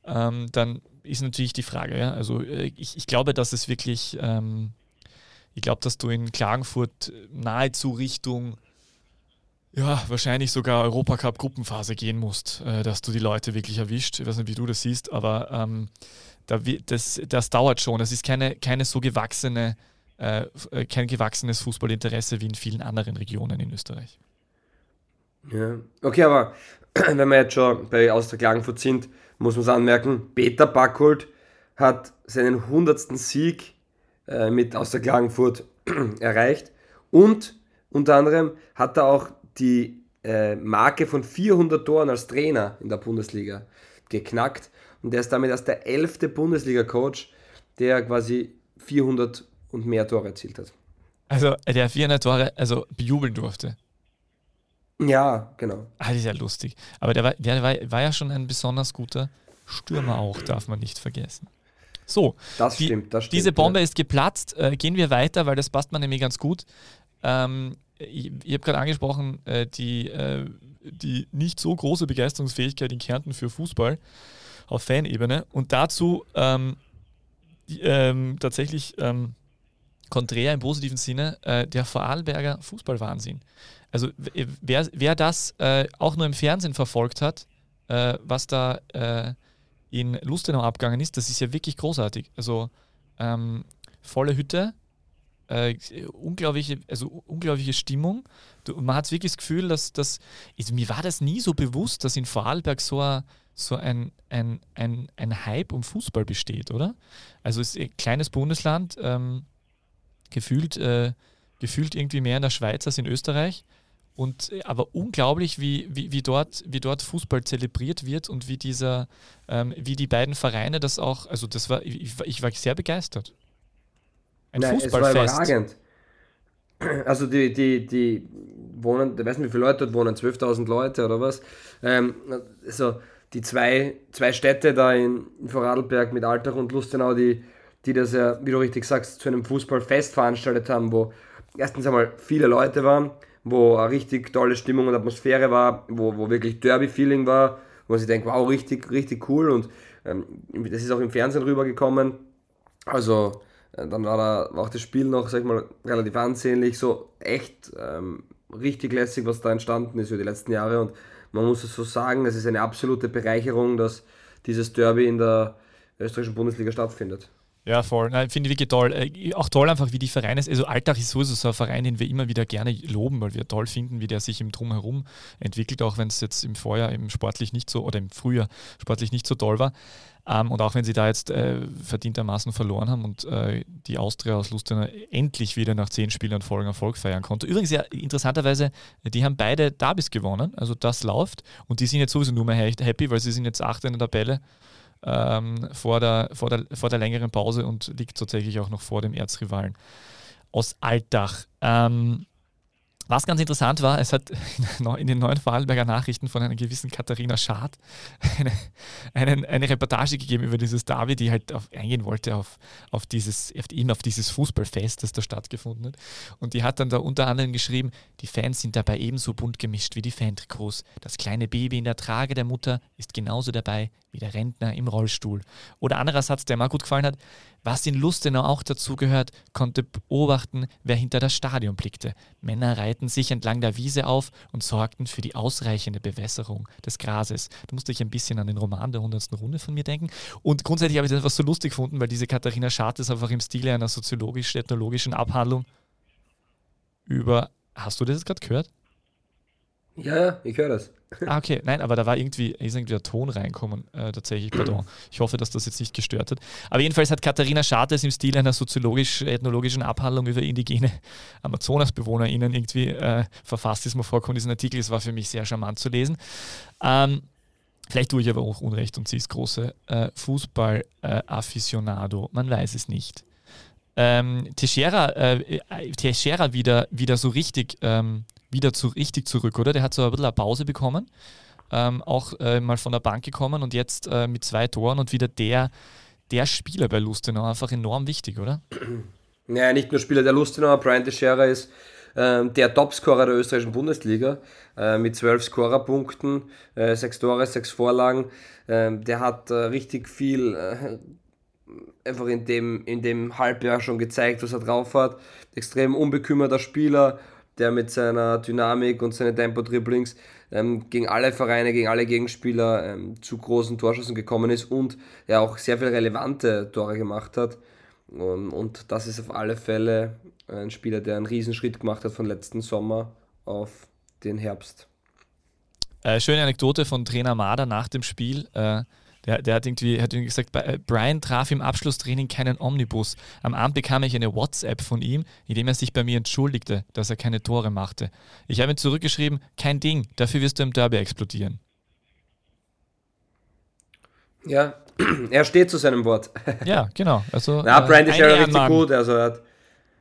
ähm, dann ist natürlich die Frage. Ja? Also äh, ich, ich glaube, dass es wirklich, ähm, ich glaube, dass du in Klagenfurt nahezu Richtung ja, wahrscheinlich sogar Europacup-Gruppenphase gehen musst, äh, dass du die Leute wirklich erwischt. Ich weiß nicht, wie du das siehst, aber ähm, da, das, das dauert schon. Das ist keine, keine so gewachsene, äh, äh kein gewachsenes Fußballinteresse wie in vielen anderen Regionen in Österreich. Ja, okay, aber (clears throat) wenn wir jetzt schon bei Austria Klagenfurt sind, muss man anmerken, Peter Backholt hat seinen 100. Sieg äh, mit Austria Klagenfurt (clears throat) erreicht und unter anderem hat er auch die äh, Marke von 400 Toren als Trainer in der Bundesliga geknackt und er ist damit erst der elfte Bundesliga-Coach, der quasi 400 und mehr Tore erzielt hat. Also der 400 Tore, also bejubeln durfte. Ja, genau. Ah, das ist ja lustig. Aber der, war, der war, war ja schon ein besonders guter Stürmer auch, darf man nicht vergessen. So, das die, stimmt, das stimmt, diese Bombe ja. ist geplatzt. Äh, gehen wir weiter, weil das passt man nämlich ganz gut. Ähm, ich, ich habe gerade angesprochen, äh, die, äh, die nicht so große Begeisterungsfähigkeit in Kärnten für Fußball auf Fanebene und dazu ähm, ähm, tatsächlich ähm, konträr im positiven Sinne äh, der Vorarlberger Fußballwahnsinn. Also wer, wer das äh, auch nur im Fernsehen verfolgt hat, äh, was da äh, in Lustenau abgegangen ist, das ist ja wirklich großartig. Also ähm, volle Hütte, äh, unglaubliche, also unglaubliche Stimmung. Du, man hat wirklich das Gefühl, dass das, also mir war das nie so bewusst, dass in Vorarlberg so ein, so ein, ein, ein, ein Hype um Fußball besteht, oder? Also es ist ein kleines Bundesland, ähm, gefühlt, äh, gefühlt irgendwie mehr in der Schweiz als in Österreich. Und äh, aber unglaublich, wie, wie, wie, dort, wie dort Fußball zelebriert wird und wie dieser, ähm, wie die beiden Vereine das auch, also das war, ich, ich war sehr begeistert. Ein Nein, Fußballfest. Es war überragend. Also die, die, die wohnen, ich weiß nicht, wie viele Leute dort wohnen, 12.000 Leute oder was. Ähm, also die zwei, zwei Städte da in, in Vorarlberg mit Altach und Lustenau, die, die das ja, wie du richtig sagst, zu einem Fußballfest veranstaltet haben, wo erstens einmal viele Leute waren, wo eine richtig tolle Stimmung und Atmosphäre war, wo, wo wirklich Derby-Feeling war, wo ich denke, wow, richtig, richtig cool und ähm, das ist auch im Fernsehen rübergekommen. Also äh, dann war, da, war auch das Spiel noch, sag ich mal, relativ ansehnlich, so echt ähm, richtig lässig, was da entstanden ist über die letzten Jahre und man muss es so sagen, es ist eine absolute Bereicherung, dass dieses Derby in der österreichischen Bundesliga stattfindet. Ja, voll. Finde ich wirklich toll. Äh, auch toll einfach, wie die Vereine, also Alltag ist sowieso so ein Verein, den wir immer wieder gerne loben, weil wir toll finden, wie der sich im Drumherum entwickelt, auch wenn es jetzt im Vorjahr eben sportlich nicht so oder im Frühjahr sportlich nicht so toll war. Ähm, und auch wenn sie da jetzt äh, verdientermaßen verloren haben und äh, die Austria aus Lustenau endlich wieder nach zehn Spielen und Folgen Erfolg feiern konnte. Übrigens, ja, interessanterweise, die haben beide Davis gewonnen, also das läuft und die sind jetzt sowieso nur mehr happy, weil sie sind jetzt acht in der Tabelle ähm, vor, der, vor, der, vor der längeren Pause und liegt tatsächlich auch noch vor dem Erzrivalen aus Altach. Ähm, was ganz interessant war, es hat (laughs) in den neuen Vorarlberger Nachrichten von einer gewissen Katharina Schad eine, eine, eine Reportage gegeben über dieses Derby, die halt auf, eingehen wollte auf, auf, dieses, auf, eben auf dieses Fußballfest, das da stattgefunden hat. Und die hat dann da unter anderem geschrieben, die Fans sind dabei ebenso bunt gemischt wie die Fantrikots. Das kleine Baby in der Trage der Mutter ist genauso dabei wie der Rentner im Rollstuhl. Oder anderer Satz, der mir gut gefallen hat, was in Lustenau auch dazugehört, konnte beobachten, wer hinter das Stadion blickte. Männer reihten sich entlang der Wiese auf und sorgten für die ausreichende Bewässerung des Grases. Da musste ich ein bisschen an den Roman der 100. Runde von mir denken. Und grundsätzlich habe ich das einfach so lustig gefunden, weil diese Katharina Schad ist einfach im Stile einer soziologisch-ethnologischen Abhandlung über. Hast du das gerade gehört? Ja, ja, ich höre das. (laughs) Ah, okay. Nein, aber da war irgendwie, ist irgendwie der Ton reinkommen, äh, tatsächlich, pardon. Ich hoffe, dass das jetzt nicht gestört hat. Aber jedenfalls hat Katharina Schartes im Stil einer soziologisch-ethnologischen Abhandlung über indigene Amazonasbewohnerinnen irgendwie äh, verfasst, ist mir vorkommt, diesen Artikel. Es war für mich sehr charmant zu lesen. Ähm, vielleicht tue ich aber auch Unrecht und sie ist große äh, Fußball-Afficionado. Man weiß es nicht. Ähm, Teixeira, äh, Teixeira wieder, wieder so richtig ähm, wieder zu, richtig zurück, oder? Der hat so ein bisschen eine Pause bekommen, ähm, auch äh, mal von der Bank gekommen und jetzt äh, mit zwei Toren und wieder der, der Spieler bei Lustenau, einfach enorm wichtig, oder? (clears throat) Naja, nicht nur Spieler der Lustenau, Brian Teixeira ist ähm, der Topscorer der österreichischen Bundesliga äh, mit zwölf Scorerpunkten, äh, sechs Tore, sechs Vorlagen. Ähm, der hat äh, richtig viel äh, einfach in dem, in dem Halbjahr schon gezeigt, was er drauf hat. Extrem unbekümmerter Spieler, der mit seiner Dynamik und seinen Tempo-Dribblings ähm, gegen alle Vereine, gegen alle Gegenspieler ähm, zu großen Torschüssen gekommen ist und ja auch sehr viele relevante Tore gemacht hat. Und, und das ist auf alle Fälle ein Spieler, der einen Riesenschritt gemacht hat von letzten Sommer auf den Herbst. Äh, schöne Anekdote von Trainer Mader nach dem Spiel. Äh, der, der hat irgendwie, hat irgendwie gesagt, äh, Brian traf im Abschlusstraining keinen Omnibus. Am Abend bekam ich eine WhatsApp von ihm, in dem er sich bei mir entschuldigte, dass er keine Tore machte. Ich habe ihm zurückgeschrieben, kein Ding, dafür wirst du im Derby explodieren. Ja, (clears throat) er steht zu seinem Wort. (laughs) Ja, genau. Also, Na, Brian ist ja richtig gut. Also er hat,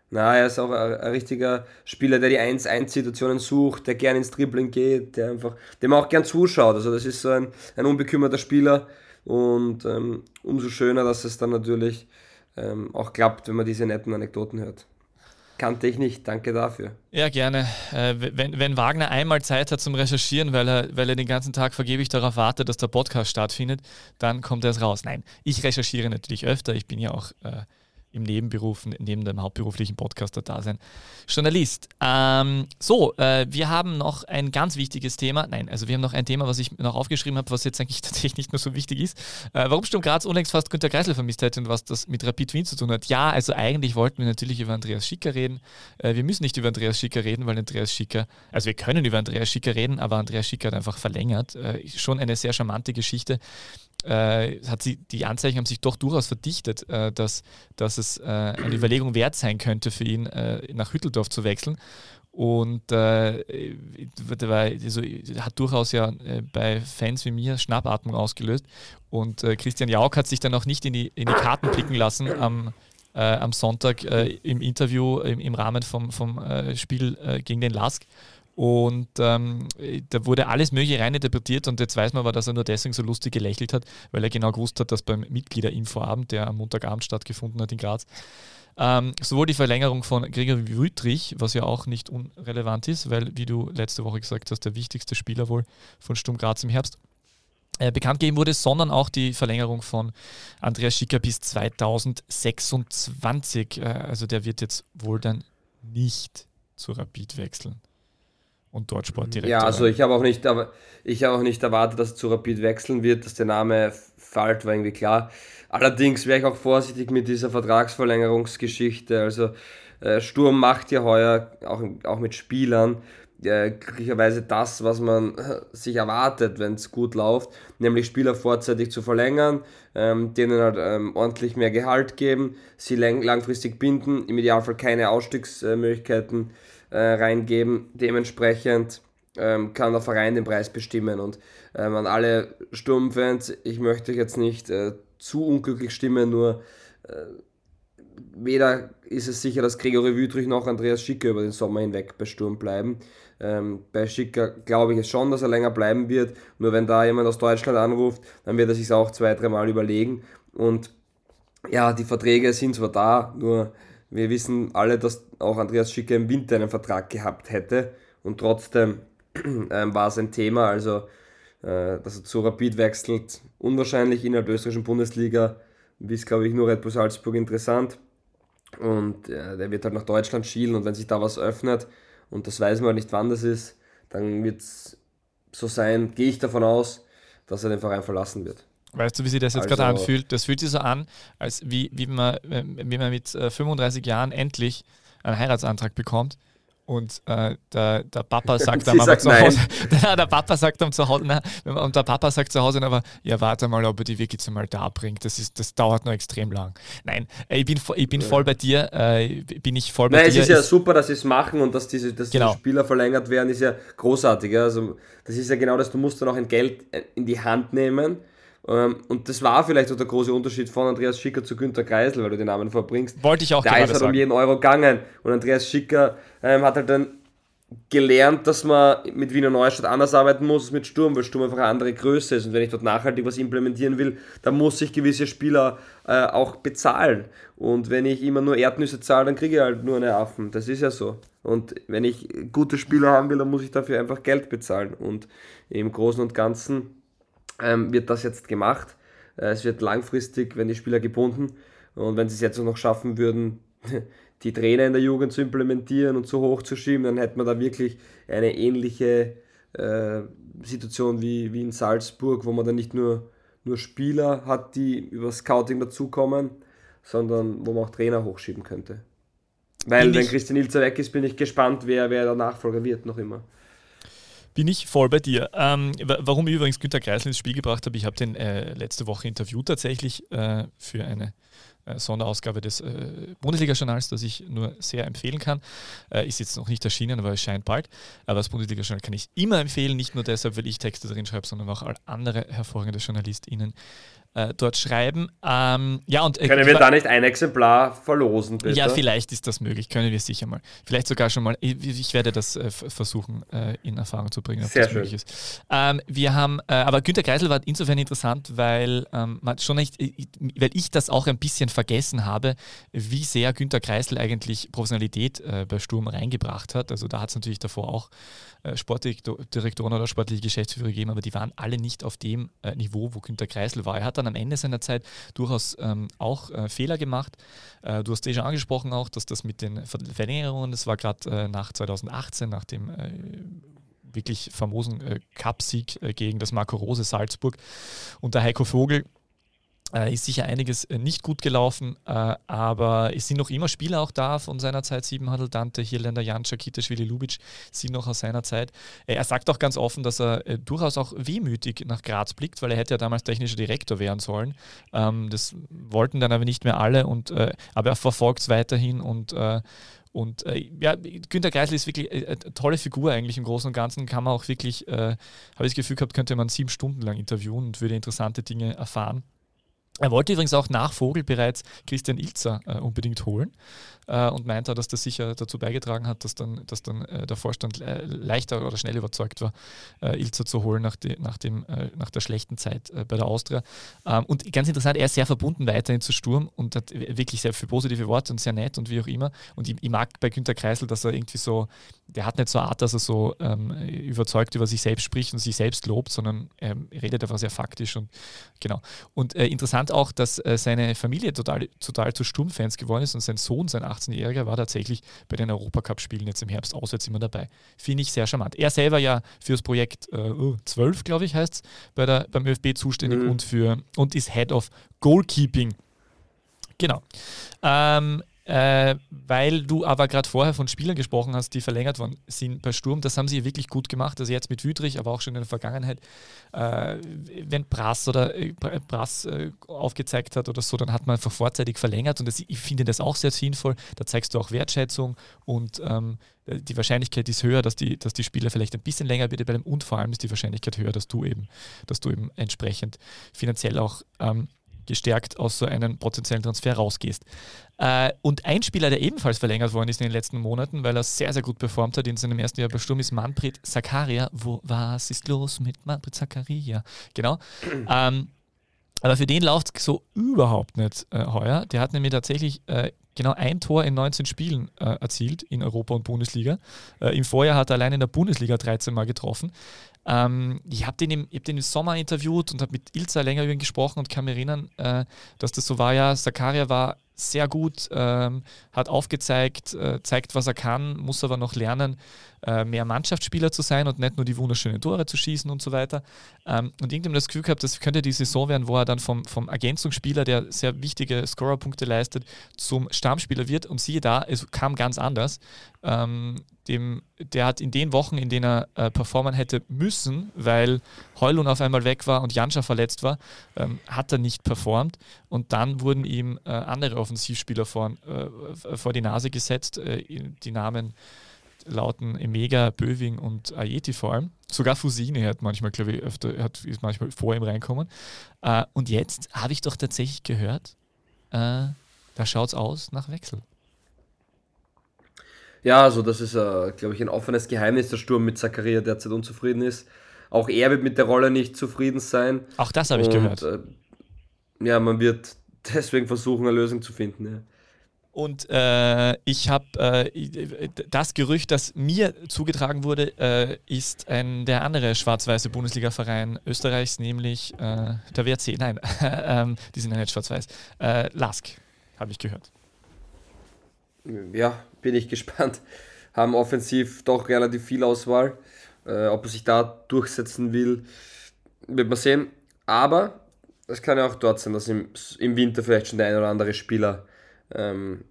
na, er ist auch ein, ein richtiger Spieler, der die 1-1-Situationen sucht, der gern ins Dribbling geht, der einfach, dem auch gern zuschaut. Also das ist so ein, ein unbekümmerter Spieler, und ähm, umso schöner, dass es dann natürlich ähm, auch klappt, wenn man diese netten Anekdoten hört. kannte ich nicht. Danke dafür. Ja, gerne. Äh, wenn, wenn Wagner einmal Zeit hat zum Recherchieren, weil er, weil er den ganzen Tag vergeblich darauf wartet, dass der Podcast stattfindet, dann kommt er es raus. Nein, ich recherchiere natürlich öfter. Ich bin ja auch äh, im Nebenberuf, neben dem hauptberuflichen Podcaster-Dasein, Journalist. Ähm, so, äh, wir haben noch ein ganz wichtiges Thema. Nein, also wir haben noch ein Thema, was ich noch aufgeschrieben habe, was jetzt eigentlich (laughs) tatsächlich nicht mehr so wichtig ist. Äh, warum Sturm Graz unlängst fast Günter Kreisel vermisst hätte und was das mit Rapid Wien zu tun hat. Ja, also eigentlich wollten wir natürlich über Andreas Schicker reden. Äh, wir müssen nicht über Andreas Schicker reden, weil Andreas Schicker, also wir können über Andreas Schicker reden, aber Andreas Schicker hat einfach verlängert. Äh, schon eine sehr charmante Geschichte äh, hat sie, die Anzeichen haben sich doch durchaus verdichtet, äh, dass, dass es äh, eine Überlegung wert sein könnte für ihn, äh, nach Hütteldorf zu wechseln. Und äh, also, hat durchaus ja äh, bei Fans wie mir Schnappatmung ausgelöst. Und Christian Jauch hat sich dann auch nicht in die, in die Karten blicken lassen am, am Sonntag im Interview im, im Rahmen vom, vom Spiel gegen den Lask und ähm, da wurde alles Mögliche reininterpretiert und jetzt weiß man aber, dass er nur deswegen so lustig gelächelt hat, weil er genau gewusst hat, dass beim Mitgliederinfoabend, der am Montagabend stattgefunden hat in Graz, ähm, sowohl die Verlängerung von Gregor Wüttrich, was ja auch nicht unrelevant ist, weil, wie du letzte Woche gesagt hast, der wichtigste Spieler wohl von Sturm Graz im Herbst, äh, bekannt gegeben wurde, sondern auch die Verlängerung von Andreas Schicker bis 2026. Äh, also der wird jetzt wohl dann nicht zu Rapid wechseln und dort Sportdirektor. Ja, also ich habe auch nicht, aber ich habe auch nicht erwartet, dass er zu Rapid wechseln wird, dass der Name fällt, war irgendwie klar. Allerdings wäre ich auch vorsichtig mit dieser Vertragsverlängerungsgeschichte. Also äh, Sturm macht ja heuer auch, auch mit Spielern äh, glücklicherweise das, was man sich erwartet, wenn es gut läuft, nämlich Spieler vorzeitig zu verlängern, ähm, denen halt ähm, ordentlich mehr Gehalt geben, sie lang langfristig binden, im Idealfall keine Ausstiegsmöglichkeiten äh, reingeben. Dementsprechend ähm, kann der Verein den Preis bestimmen. Und ähm, an alle Sturmfans, ich möchte jetzt nicht äh, zu unglücklich stimmen, nur äh, weder ist es sicher, dass Gregory Wüthrich noch Andreas Schicker über den Sommer hinweg bei Sturm bleiben. Ähm, bei Schicker glaube ich es schon, dass er länger bleiben wird. Nur wenn da jemand aus Deutschland anruft, dann wird er sich auch zwei, dreimal überlegen. Und ja, die Verträge sind zwar da, nur wir wissen alle, dass auch Andreas Schicker im Winter einen Vertrag gehabt hätte und trotzdem (clears throat) ähm, war es ein Thema. Also, äh, dass er zu Rapid wechselt, unwahrscheinlich in der österreichischen Bundesliga, ist glaube ich nur Red Bull Salzburg interessant. Und äh, der wird halt nach Deutschland schielen und wenn sich da was öffnet, und das weiß man halt nicht, wann das ist, dann wird es so sein, gehe ich davon aus, dass er den Verein verlassen wird. Weißt du, wie sich das jetzt also, gerade anfühlt? Das fühlt sich so an, als wie, wie, man, wie man mit 35 äh, Jahren endlich einen Heiratsantrag bekommt und äh, der, der Papa (laughs) sagt dann aber zu Hause, der, (laughs) der Papa sagt dann zu Hause, na, und der Papa sagt zu Hause aber, ja, warte mal, ob er die wirklich mal da bringt. Das, ist, das dauert noch extrem lang. Nein, äh, ich bin, ich bin voll bei dir. Äh, bin ich voll bei Nein, dir. Es ist ja super, dass sie es machen und dass diese, dass genau. diese Spieler verlängert werden, ist ja großartig. Ja? Also, das ist ja genau das, du musst dann auch ein Geld äh, in die Hand nehmen und das war vielleicht auch der große Unterschied von Andreas Schicker zu Günter Kreisel, weil du den Namen verbringst. Wollte ich auch Der ist halt um jeden Euro gegangen. Und Andreas Schicker ähm, hat halt dann gelernt, dass man mit Wiener Neustadt anders arbeiten muss als mit Sturm, weil Sturm einfach eine andere Größe ist. Und wenn ich dort nachhaltig was implementieren will, dann muss ich gewisse Spieler äh, auch bezahlen. Und wenn ich immer nur Erdnüsse zahle, dann kriege ich halt nur eine Affen. Das ist ja so. Und wenn ich gute Spieler haben will, dann muss ich dafür einfach Geld bezahlen. Und im Großen und Ganzen ähm, wird das jetzt gemacht. Äh, es wird langfristig, wenn die Spieler gebunden und wenn sie es jetzt noch schaffen würden, (laughs) die Trainer in der Jugend zu implementieren und so hoch zu schieben, dann hätte man da wirklich eine ähnliche äh, Situation wie, wie in Salzburg, wo man dann nicht nur, nur Spieler hat, die über Scouting dazukommen, sondern wo man auch Trainer hochschieben könnte. Weil, bin wenn Christian Ilzer weg ist, bin ich gespannt, wer, wer der Nachfolger wird, noch immer. Bin ich voll bei dir. Ähm, warum ich übrigens Günter Kreisel ins Spiel gebracht habe, ich habe den äh, letzte Woche interviewt tatsächlich äh, für eine äh, Sonderausgabe des äh, Bundesliga-Journals, das ich nur sehr empfehlen kann. Äh, ist jetzt noch nicht erschienen, aber es scheint bald. Aber das Bundesliga-Journal kann ich immer empfehlen, nicht nur deshalb, weil ich Texte drin schreibe, sondern auch andere hervorragende JournalistInnen äh, dort schreiben. Ähm, ja, und, äh, Können wir da nicht ein Exemplar verlosen, bitte? Ja, vielleicht ist das möglich, können wir sicher mal. Vielleicht sogar schon mal, ich, ich werde das äh, versuchen äh, in Erfahrung zu bringen, ob Sehr das schön. möglich ist. Ähm, wir haben, äh, aber Günter Kreisel war insofern interessant, weil ähm, man schon nicht, weil ich das auch ein bisschen vergessen habe, wie sehr Günter Kreisel eigentlich Professionalität äh, bei Sturm reingebracht hat. Also da hat es natürlich davor auch Sportdirektoren oder sportliche Geschäftsführer gegeben, aber die waren alle nicht auf dem Niveau, wo Günter Kreisel war. Er hat dann am Ende seiner Zeit durchaus ähm, auch äh, Fehler gemacht. Äh, du hast eh schon angesprochen auch, dass das mit den Verlängerungen, das war gerade äh, nach 2018, nach dem äh, wirklich famosen äh, Cup-Sieg äh, gegen das Marco Rose Salzburg und der Heiko Vogel äh, ist sicher einiges äh, nicht gut gelaufen, äh, aber es sind noch immer Spieler auch da von seiner Zeit. Siebenhandel, Dante, Hirländer, Janscha, Kitaschwili, Lubic sind noch aus seiner Zeit. Äh, er sagt auch ganz offen, dass er äh, durchaus auch wehmütig nach Graz blickt, weil er hätte ja damals technischer Direktor werden sollen. Ähm, das wollten dann aber nicht mehr alle, und, äh, aber er verfolgt es weiterhin und und äh, ja, Günter Kreisel ist wirklich eine tolle Figur eigentlich im Großen und Ganzen. Kann man auch wirklich, äh, habe ich das Gefühl gehabt, könnte man sieben Stunden lang interviewen und würde interessante Dinge erfahren. Er wollte übrigens auch nach Vogel bereits Christian Ilzer äh, unbedingt holen äh, und meinte, dass das sicher dazu beigetragen hat, dass dann, dass dann äh, der Vorstand äh, leichter oder schnell überzeugt war, äh, Ilzer zu holen nach, die, nach, dem, äh, nach der schlechten Zeit bei der Austria. Ähm, und ganz interessant, er ist sehr verbunden weiterhin zu Sturm und hat wirklich sehr viele positive Worte und sehr nett und wie auch immer. Und ich, ich mag bei Günter Kreisel, dass er irgendwie so, der hat nicht so eine Art, dass er so ähm, überzeugt über sich selbst spricht und sich selbst lobt, sondern er redet einfach sehr faktisch und genau. Und interessant auch, dass seine Familie total, total zu Sturmfans geworden ist und sein Sohn, sein 18-Jähriger war tatsächlich bei den Europacup-Spielen jetzt im Herbst auswärts immer dabei. Finde ich sehr charmant. Er selber ja für das Projekt äh, 12, glaube ich, heißt es, beim ÖFB zuständig mhm. und, für, und ist Head of Goalkeeping. Genau. Ähm, äh, weil du aber gerade vorher von Spielern gesprochen hast, die verlängert worden sind bei Sturm. Das haben sie wirklich gut gemacht. Also jetzt mit Wüdrich, aber auch schon in der Vergangenheit. Äh, wenn Brass oder äh, Brass äh, aufgezeigt hat oder so, dann hat man einfach vorzeitig verlängert. Und das, ich finde das auch sehr sinnvoll. Da zeigst du auch Wertschätzung und ähm, die Wahrscheinlichkeit ist höher, dass die, dass die Spieler vielleicht ein bisschen länger bitte bleiben und vor allem ist die Wahrscheinlichkeit höher, dass du eben, dass du eben entsprechend finanziell auch ähm, gestärkt aus so einem potenziellen Transfer rausgehst. Äh, und ein Spieler, der ebenfalls verlängert worden ist in den letzten Monaten, weil er sehr, sehr gut performt hat in seinem ersten Jahr bei Sturm, ist Manfred Zakaria. Wo, was ist los mit Manfred Zakaria? Genau. (clears throat) ähm, aber für den läuft es so überhaupt nicht äh, heuer. Der hat nämlich tatsächlich äh, genau ein Tor in 19 Spielen äh, erzielt in Europa und Bundesliga. Äh, Im Vorjahr hat er allein in der Bundesliga 13 Mal getroffen. Ähm, ich habe den, im, hab den im Sommer interviewt und habe mit Ilza länger über ihn gesprochen und kann mich erinnern, äh, dass das so war, ja, Zakaria war sehr gut, ähm, hat aufgezeigt, äh, zeigt, was er kann, muss aber noch lernen, äh, mehr Mannschaftsspieler zu sein und nicht nur die wunderschönen Tore zu schießen und so weiter. Ähm, und irgendjemand das Gefühl gehabt, das könnte die Saison werden, wo er dann vom, vom Ergänzungsspieler, der sehr wichtige Scorerpunkte leistet, zum Stammspieler wird. Und siehe da, es kam ganz anders. Ähm, dem, der hat in den Wochen, in denen er äh, performen hätte müssen, weil Heulun auf einmal weg war und Janscha verletzt war, ähm, hat er nicht performt. Und dann wurden ihm äh, andere Offensivspieler vor, äh, vor die Nase gesetzt, äh, die Namen lauten Emega, Böving und Ayeti vor allem. Sogar Fusine hat manchmal, glaube ich, öfter, hat, ist manchmal vor ihm reinkommen. Äh, und jetzt habe ich doch tatsächlich gehört, äh, da schaut es aus nach Wechsel. Ja, also das ist, äh, glaube ich, ein offenes Geheimnis, der Sturm mit Zakaria derzeit unzufrieden ist. Auch er wird mit der Rolle nicht zufrieden sein. Auch das habe ich gehört. Äh, ja, man wird (laughs) deswegen versuchen, eine Lösung zu finden. Ja. Und äh, ich habe äh, das Gerücht, das mir zugetragen wurde, äh, ist ein der andere schwarz-weiße Bundesliga-Verein Österreichs, nämlich äh, der WRC. Nein, (laughs) ähm, die sind ja nicht schwarz-weiß. Äh, Lask, habe ich gehört. Ja, bin ich (laughs) gespannt. Haben offensiv doch relativ viel Auswahl. Äh, ob er sich da durchsetzen will, wird man sehen. Aber es kann ja auch dort sein, dass im, im Winter vielleicht schon der ein oder andere Spieler ähm,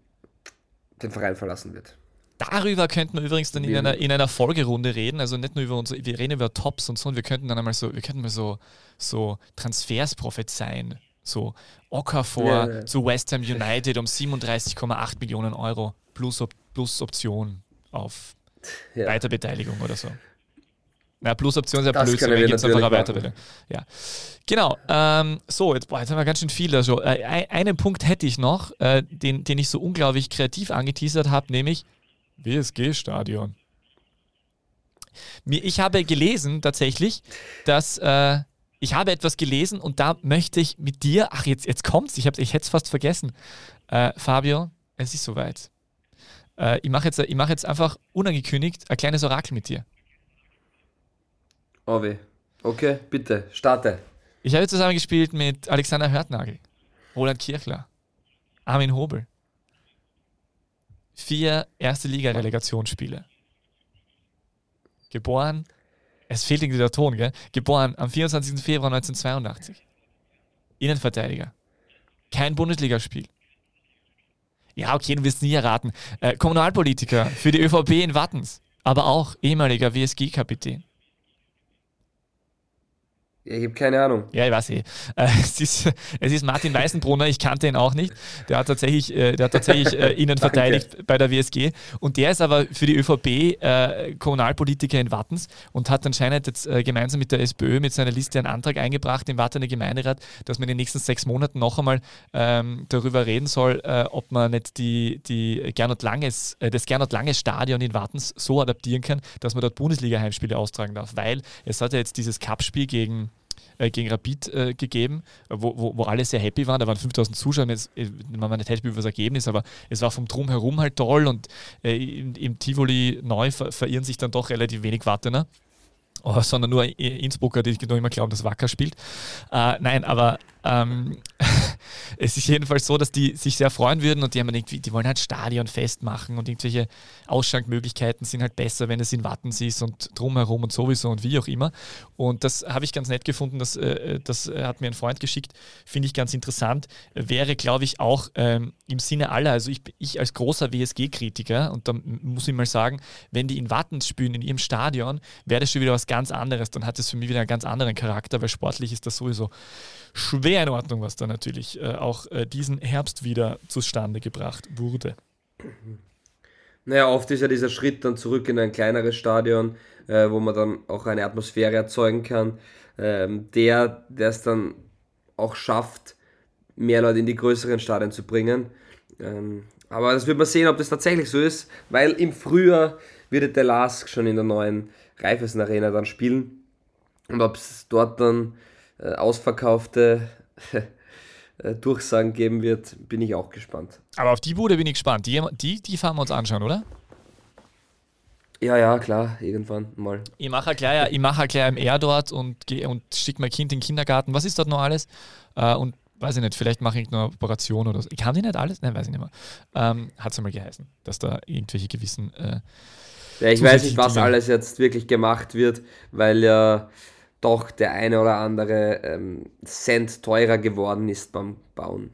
den Verein verlassen wird. Darüber könnten wir übrigens dann in einer, in einer Folgerunde reden. Also nicht nur über unsere, wir reden über Tops und so, und wir könnten dann einmal so, wir könnten mal so, so Transfers prophezeien. So Okafor ja, ja. zu West Ham United um 37,8 Millionen Euro plus, plus Option auf ja. Weiterbeteiligung oder so. Na, Plus-Option ist ja blöd, wenn jetzt einfach Weiterbildung. Ja. Genau. Ähm, so, jetzt, boah, jetzt haben wir ganz schön viel da schon. Äh, einen Punkt hätte ich noch, äh, den, den ich so unglaublich kreativ angeteasert habe, nämlich WSG-Stadion. Ich habe gelesen tatsächlich, dass äh, ich habe etwas gelesen und da möchte ich mit dir, ach jetzt, jetzt kommt's, ich, ich hätte es fast vergessen. Äh, Fabio, es ist soweit. Äh, ich mache jetzt, mach jetzt einfach unangekündigt ein kleines Orakel mit dir. Oh weh. Okay, bitte, starte. Ich habe zusammengespielt mit Alexander Hörtnagel, Roland Kirchler, Armin Hobel. Vier erste Liga-Relegationsspiele. Geboren, es fehlt irgendwie der Ton, gell? Geboren am 24. Februar 1982. Innenverteidiger. Kein Bundesligaspiel. Ja, okay, du wirst nie erraten. Äh, Kommunalpolitiker für die ÖVP in Wattens, aber auch ehemaliger WSG-Kapitän. Ich habe keine Ahnung. Ja, ich weiß eh. Äh, (laughs) es, ist, es ist Martin Weißenbrunner, ich kannte ihn auch nicht. Der hat tatsächlich, äh, der hat tatsächlich äh, (laughs) Ihnen verteidigt bei der WSG. Und der ist aber für die ÖVP Kommunalpolitiker in Wattens und hat anscheinend jetzt gemeinsam mit der SPÖ mit seiner Liste einen Antrag eingebracht im Wattener Gemeinderat, dass man in den nächsten sechs Monaten noch einmal ähm, darüber reden soll, ob man nicht die, die Gernot Langes, das Gernot Langes Stadion in Wattens so adaptieren kann, dass man dort Bundesliga-Heimspiele austragen darf. Weil es hat ja jetzt dieses Cup-Spiel gegen äh, gegen Rapid äh, gegeben, wo, wo, wo, alle sehr happy waren. Da waren 5000 Zuschauer, jetzt äh, man nicht happy über das Ergebnis, aber es war vom Drumherum halt toll und äh, im, im, Tivoli neu ver verirren sich dann doch relativ wenig Wattener. Oh, sondern nur Innsbrucker, die noch immer glauben, dass Wacker spielt. Äh, nein, aber ähm, (laughs) es ist jedenfalls so, dass die sich sehr freuen würden und die haben irgendwie, die wollen halt Stadion festmachen und irgendwelche Ausschankmöglichkeiten sind halt besser, wenn es in Wattens ist und drumherum und sowieso und wie auch immer. Und das habe ich ganz nett gefunden, das, äh, das hat mir ein Freund geschickt, finde ich ganz interessant. Wäre, glaube ich, auch ähm, im Sinne aller, also ich, ich als großer WSG-Kritiker, und da muss ich mal sagen, wenn die in Wattens spielen, in ihrem Stadion, wäre das schon wieder was ganz anderes. Dann hat es für mich wieder einen ganz anderen Charakter, weil sportlich ist das sowieso schwer in Ordnung, was da natürlich äh, auch äh, diesen Herbst wieder zustande gebracht wurde. Naja, oft ist ja dieser Schritt dann zurück in ein kleineres Stadion, äh, wo man dann auch eine Atmosphäre erzeugen kann, ähm, der, der es dann auch schafft, mehr Leute in die größeren Stadien zu bringen. Ähm, aber das wird man sehen, ob das tatsächlich so ist, weil im Frühjahr wird der Lask schon in der neuen Raiffeisen Arena dann spielen. Und ob es dort dann äh, ausverkaufte (laughs) äh, Durchsagen geben wird, bin ich auch gespannt. Aber auf die Bude bin ich gespannt. Die, die, die fahren wir uns anschauen, oder? Ja, ja, klar, irgendwann mal. Ich mache gleich, ich mache gleich im R dort und, geh, und schicke mein Kind in den Kindergarten. Was ist dort noch alles? Äh, und weiß ich nicht, vielleicht mache ich eine Operation oder so. Ich kann die nicht alles? Nein, weiß ich nicht mehr. Ähm, Hat es einmal geheißen, dass da irgendwelche gewissen. Äh, ja, ich weiß nicht, was alles jetzt wirklich gemacht wird, weil ja doch der eine oder andere ähm, Cent teurer geworden ist beim Bauen.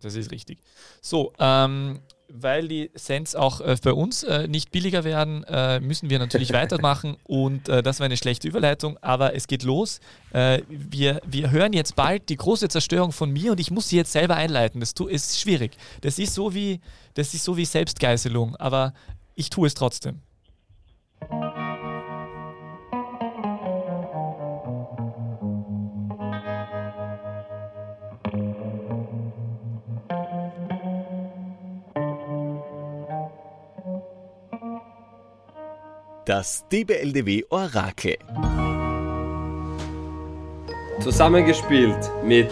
Das ist richtig. So, ähm, weil die Cents auch äh, bei uns äh, nicht billiger werden, äh, müssen wir natürlich (laughs) weitermachen und äh, das war eine schlechte Überleitung, aber es geht los. Äh, wir, wir hören jetzt bald die große Zerstörung von mir und ich muss sie jetzt selber einleiten. Das tu, ist schwierig. Das ist so wie, das ist so wie Selbstgeißelung, aber ich tue es trotzdem. Das DBLDW Orakel. Zusammengespielt mit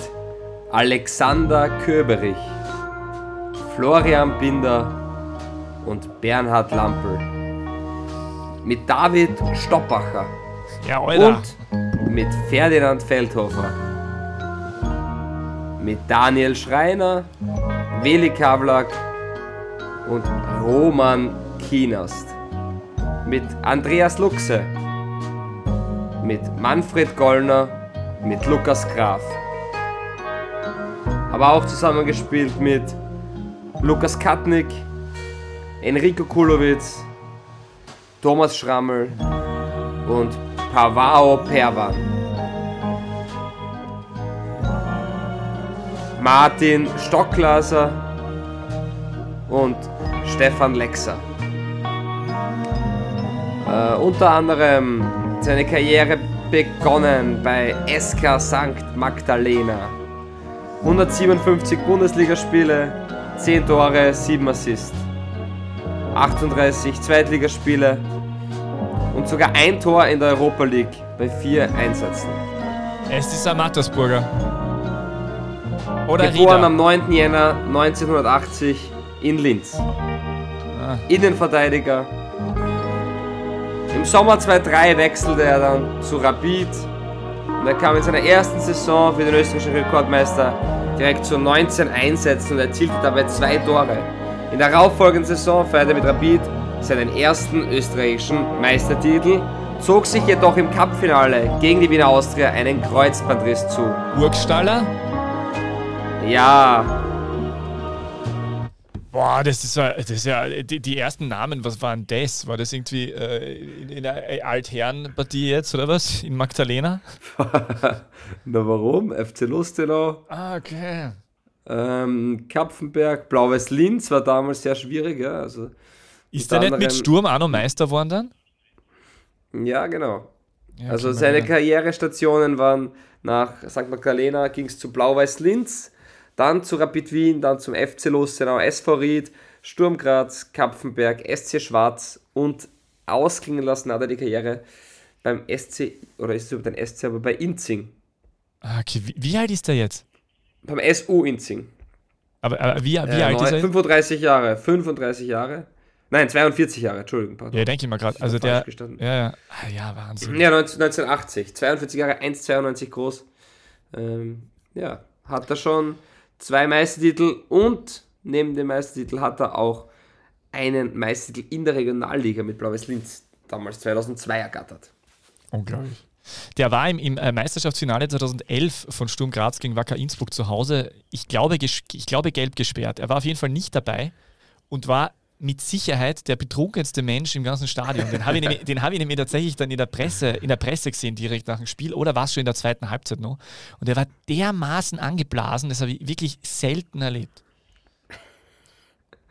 Alexander Köberich, Florian Binder und Bernhard Lampel. Mit David Stoppacher. Ja, Alter. Und mit Ferdinand Feldhofer. Mit Daniel Schreiner, Weli Kavlak und Roman Kienast mit Andreas Luxe, mit Manfred Gollner, mit Lukas Graf. Aber auch zusammengespielt mit Lukas Katnick, Enrico Kulowitz, Thomas Schrammel und Pavao Perwan. Martin Stockglaser und Stefan Lexer. Äh, unter anderem seine Karriere begonnen bei SK St. Magdalena. 157 Bundesligaspiele, 10 Tore, 7 Assists. 38 Zweitligaspiele und sogar ein Tor in der Europa League bei vier Einsätzen. Es ist ein Mattersburger. Oder Geboren Rieder. am 9. Jänner 1980 in Linz. Ah. Innenverteidiger. Im Sommer 2003 wechselte er dann zu Rapid und er kam in seiner ersten Saison für den österreichischen Rekordmeister direkt zu 19 Einsätzen und erzielte dabei zwei Tore. In der darauffolgenden Saison feierte er mit Rapid seinen ersten österreichischen Meistertitel, zog sich jedoch im Cupfinale gegen die Wiener Austria einen Kreuzbandriss zu. Burgstaller. Ja, Boah, das ist ja, das ist ja die, die ersten Namen, was waren das? War das irgendwie äh, in, in der Altherrenpartie jetzt oder was? In Magdalena? (laughs) Na warum? FC Lustenau, Ah, okay. ähm, Kapfenberg, Blau-Weiß Linz war damals sehr schwierig, ja. Also, Ist der nicht mit Sturm auch noch Meister geworden dann? ja, genau. Ja, also seine Karrierestationen waren nach St. Magdalena ging es zu Blau-Weiß Linz, dann zu Rapid Wien, dann zum FC Lustenau, SV Ried, Sturm Graz, Kapfenberg, SC Schwarz und ausklingen lassen hat er die Karriere beim SC, oder ist es überhaupt ein SC, aber bei Inzing. Ah, okay. Wie, wie alt ist der jetzt? Beim SU Inzing. Aber, aber wie, wie Äh, alt ist neun- er? 35 Jahre, 35 Jahre. Nein, 42 Jahre, Entschuldigung. Pardon. Ja, denke ich mal gerade. Also der. Ja, ja. Ah, ja, Wahnsinn. Ja, 19, 1980, 42 Jahre, 1,92 groß. Ähm, ja, hat er schon zwei Meistertitel und neben dem Meistertitel hat er auch einen Meistertitel in der Regionalliga mit Blau-Weiß Linz damals 2002 ergattert. Unglaublich. Der war im, im äh, Meisterschaftsfinale 2011 von Sturm Graz gegen Wacker Innsbruck zu Hause, ich glaube, ich glaube gelb gesperrt. Er war auf jeden Fall nicht dabei und war mit Sicherheit der betrunkenste Mensch im ganzen Stadion. Den habe ich, nämlich- den habe ich nämlich tatsächlich dann in der Presse, in der Presse gesehen, direkt nach dem Spiel, oder war es schon in der zweiten Halbzeit noch. Und er war dermaßen angeblasen, das habe ich wirklich selten erlebt.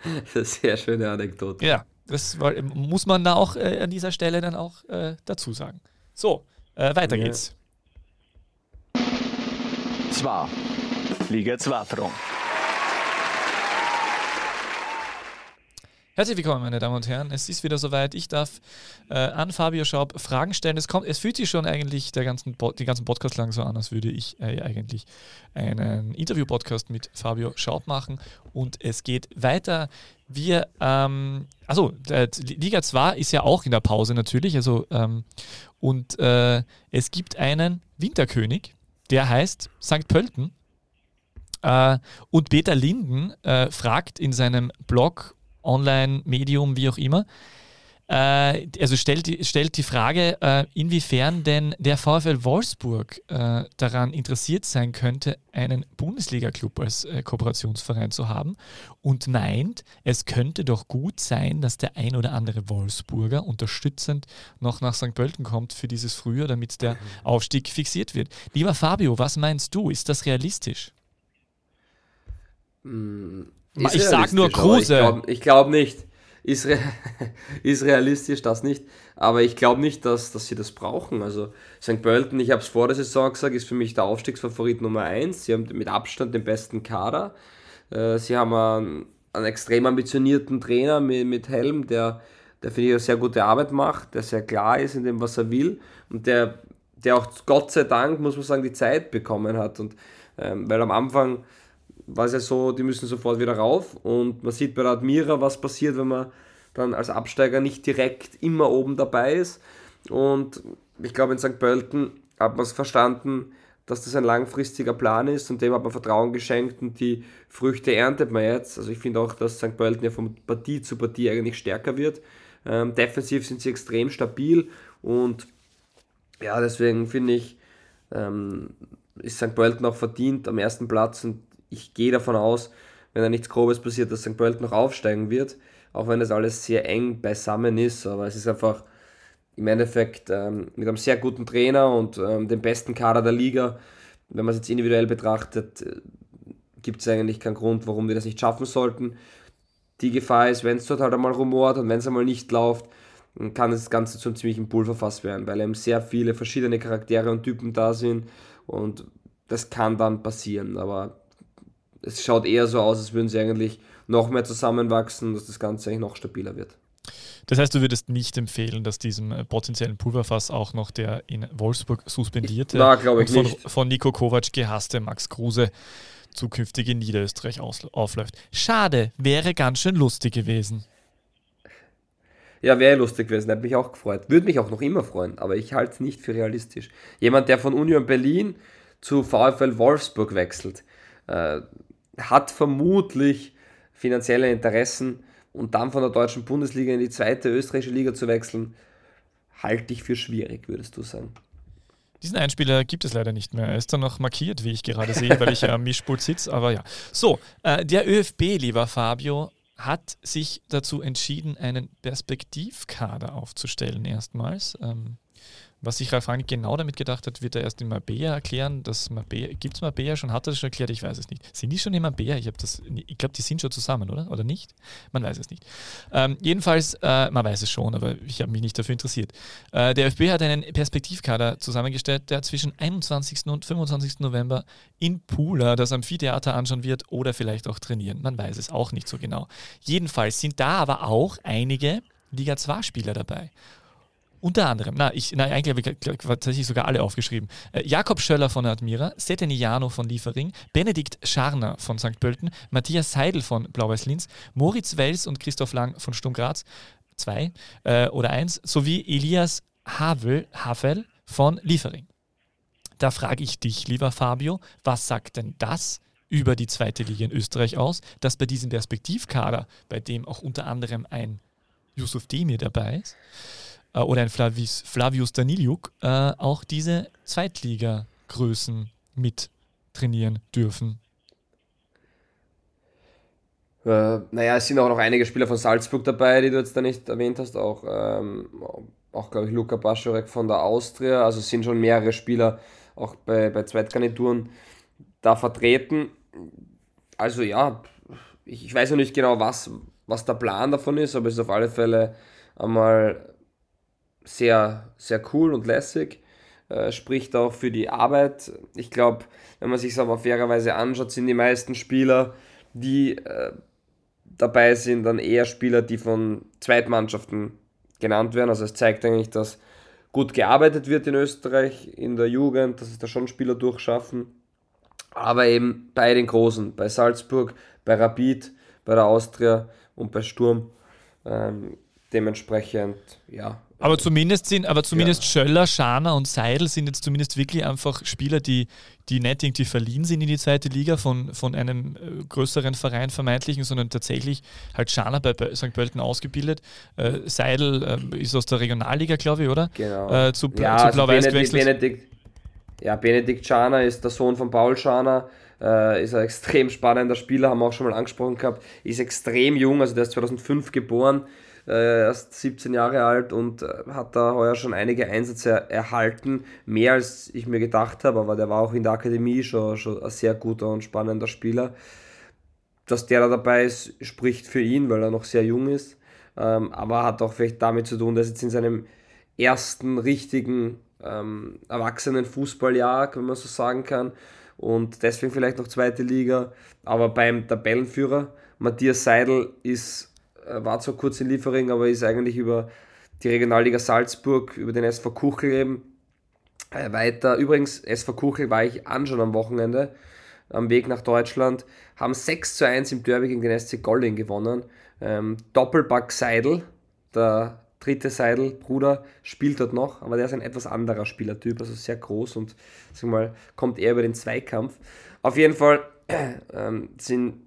Das ist eine sehr schöne Anekdote. Ja, das war, muss man da auch äh, an dieser Stelle dann auch äh, dazu sagen. So, äh, weiter Ja. geht's. Zwar. Liga 2 Front. Herzlich willkommen, meine Damen und Herren. Es ist wieder soweit. Ich darf äh, an Fabio Schaub Fragen stellen. Es, kommt, es fühlt sich schon eigentlich der ganzen die ganzen Podcast lang so an, als würde ich äh, eigentlich einen Interview-Podcast mit Fabio Schaub machen. Und es geht weiter. Wir, ähm, also Liga 2 ist ja auch in der Pause natürlich. Also, ähm, und äh, es gibt einen Winterkönig, der heißt St. Pölten. Äh, und Peter Linden äh, fragt in seinem Blog Online-Medium, wie auch immer. Äh, also stellt die, stellt die Frage, äh, inwiefern denn der VfL Wolfsburg äh, daran interessiert sein könnte, einen Bundesliga-Club als äh, Kooperationsverein zu haben und meint, es könnte doch gut sein, dass der ein oder andere Wolfsburger unterstützend noch nach St. Pölten kommt für dieses Frühjahr, damit der Aufstieg fixiert wird. Lieber Fabio, was meinst du? Ist das realistisch? Ist ich sag nur Kruse. Ich glaube glaub nicht. Ist, re (laughs) ist realistisch, das nicht. Aber ich glaube nicht, dass, dass sie das brauchen. Also St. Pölten, ich habe es vor der Saison gesagt, ist für mich der Aufstiegsfavorit Nummer 1. Sie haben mit Abstand den besten Kader. Äh, Sie haben einen, einen extrem ambitionierten Trainer mit, mit Helm, der, der finde ich eine sehr gute Arbeit macht, der sehr klar ist in dem, was er will und der, der auch Gott sei Dank, muss man sagen, die Zeit bekommen hat. Und ähm, weil am Anfang war es ja so, die müssen sofort wieder rauf und man sieht bei der Admira, was passiert, wenn man dann als Absteiger nicht direkt immer oben dabei ist. Und ich glaube, in St. Pölten hat man es verstanden, dass das ein langfristiger Plan ist und dem hat man Vertrauen geschenkt und die Früchte erntet man jetzt. Also ich finde auch, dass St. Pölten ja von Partie zu Partie eigentlich stärker wird. Ähm, defensiv sind sie extrem stabil und ja, deswegen finde ich, ähm, ist St. Pölten auch verdient am ersten Platz und ich gehe davon aus, wenn da nichts Grobes passiert, dass St. Pölten noch aufsteigen wird, auch wenn das alles sehr eng beisammen ist, aber es ist einfach im Endeffekt ähm, mit einem sehr guten Trainer und ähm, dem besten Kader der Liga, wenn man es jetzt individuell betrachtet, äh, gibt es eigentlich keinen Grund, warum die das nicht schaffen sollten. Die Gefahr ist, wenn es dort halt einmal rumort und wenn es einmal nicht läuft, kann das Ganze zum ziemlichen Pulverfass werden, weil eben sehr viele verschiedene Charaktere und Typen da sind und das kann dann passieren, aber es schaut eher so aus, als würden sie eigentlich noch mehr zusammenwachsen, dass das Ganze eigentlich noch stabiler wird. Das heißt, du würdest nicht empfehlen, dass diesem äh, potenziellen Pulverfass auch noch der in Wolfsburg suspendierte Na, ich von, von Nico Kovac gehasste Max Kruse zukünftig in Niederösterreich aufläuft. Schade, wäre ganz schön lustig gewesen. Ja, wäre lustig gewesen, hätte mich auch gefreut. Würde mich auch noch immer freuen, aber ich halte es nicht für realistisch. Jemand, der von Union Berlin zu VfL Wolfsburg wechselt, äh, hat vermutlich finanzielle Interessen und dann von der deutschen Bundesliga in die zweite österreichische Liga zu wechseln, halte ich für schwierig, würdest du sagen. Diesen Einspieler gibt es leider nicht mehr. Er ist dann noch markiert, wie ich gerade sehe, weil ich ja am Mischpult sitze. Aber ja. So, äh, der ÖFB, lieber Fabio, hat sich dazu entschieden, einen Perspektivkader aufzustellen erstmals. Ähm, was sich Ralf Rangnick genau damit gedacht hat, wird er erst in Mabea erklären. Gibt es Mabea schon? Hat er das schon erklärt? Ich weiß es nicht. Sind die schon in Mabea? Ich, ich glaube, die sind schon zusammen, oder? Oder nicht? Man weiß es nicht. Ähm, jedenfalls, äh, man weiß es schon, aber ich habe mich nicht dafür interessiert. Äh, der FB hat einen Perspektivkader zusammengestellt, der zwischen 21. und 25. November in Pula das Amphitheater anschauen wird oder vielleicht auch trainieren. Man weiß es auch nicht so genau. Jedenfalls sind da aber auch einige Liga 2-Spieler dabei. Unter anderem, na, ich, na eigentlich habe ich tatsächlich sogar alle aufgeschrieben. Äh, Jakob Schöller von Admira, Seteniano von Liefering, Benedikt Scharner von St. Pölten, Matthias Seidel von Blau-Weiß-Linz, Moritz Wels und Christoph Lang von Sturm Graz, zwei äh, oder eins, sowie Elias Havel, Havel von Liefering. Da frage ich dich, lieber Fabio, was sagt denn das über die zweite Liga in Österreich aus, dass bei diesem Perspektivkader, bei dem auch unter anderem ein Yusuf Demir dabei ist, äh, oder ein Flavius, Flavius Daniliuk äh, auch diese Zweitliga-Größen mit trainieren dürfen. Äh, naja, es sind auch noch einige Spieler von Salzburg dabei, die du jetzt da nicht erwähnt hast. Auch, ähm, auch glaube ich, Luka Baschorek von der Austria. Also es sind schon mehrere Spieler auch bei, bei Zweitgarnituren da vertreten. Also ja, ich, ich weiß noch nicht genau, was, was der Plan davon ist, aber es ist auf alle Fälle einmal sehr, sehr cool und lässig. Äh, spricht auch für die Arbeit. Ich glaube, wenn man sich es aber fairerweise anschaut, sind die meisten Spieler, die äh, dabei sind, dann eher Spieler, die von Zweitmannschaften genannt werden. Also es zeigt eigentlich, dass gut gearbeitet wird in Österreich in der Jugend, dass es da schon Spieler durchschaffen. Aber eben bei den Großen, bei Salzburg, bei Rapid, bei der Austria und bei Sturm. Ähm, dementsprechend, ja, aber zumindest sind, aber zumindest ja. Schöller, Schana und Seidel sind jetzt zumindest wirklich einfach Spieler, die, die nicht irgendwie verliehen sind in die zweite Liga von, von einem äh, größeren Verein vermeintlichen, sondern tatsächlich halt Schana bei, St. Pölten ausgebildet. Äh, Seidel äh, ist aus der Regionalliga, glaube ich, oder? Genau. Äh, zu, ja, zu also Blau-Weiß Benedikt, Benedikt, ja, Benedikt Schana ist der Sohn von Paul Schana. Äh, ist ein extrem spannender Spieler, haben wir auch schon mal angesprochen gehabt. Ist extrem jung, also der ist 2005 geboren äh, erst 17 Jahre alt und äh, hat da heuer schon einige Einsätze erhalten, mehr als ich mir gedacht habe, aber der war auch in der Akademie schon, schon ein sehr guter und spannender Spieler. Dass der da dabei ist, spricht für ihn, weil er noch sehr jung ist, ähm, aber hat auch vielleicht damit zu tun, dass jetzt in seinem ersten richtigen ähm, erwachsenen Fußballjahr, wenn man so sagen kann, und deswegen vielleicht noch zweite Liga, aber beim Tabellenführer Matthias Seidel ist war zwar kurz in Liefering, aber ist eigentlich über die Regionalliga Salzburg, über den SV Kuchel eben äh, weiter. Übrigens, SV Kuchel war ich an schon am Wochenende am Weg nach Deutschland, haben 6 zu 1 im Derby gegen den SC Golling gewonnen. Ähm, Doppelback Seidel, der dritte Seidel, Bruder, spielt dort noch, aber der ist ein etwas anderer Spielertyp, also sehr groß und sag mal, kommt eher über den Zweikampf. Auf jeden Fall ähm, sind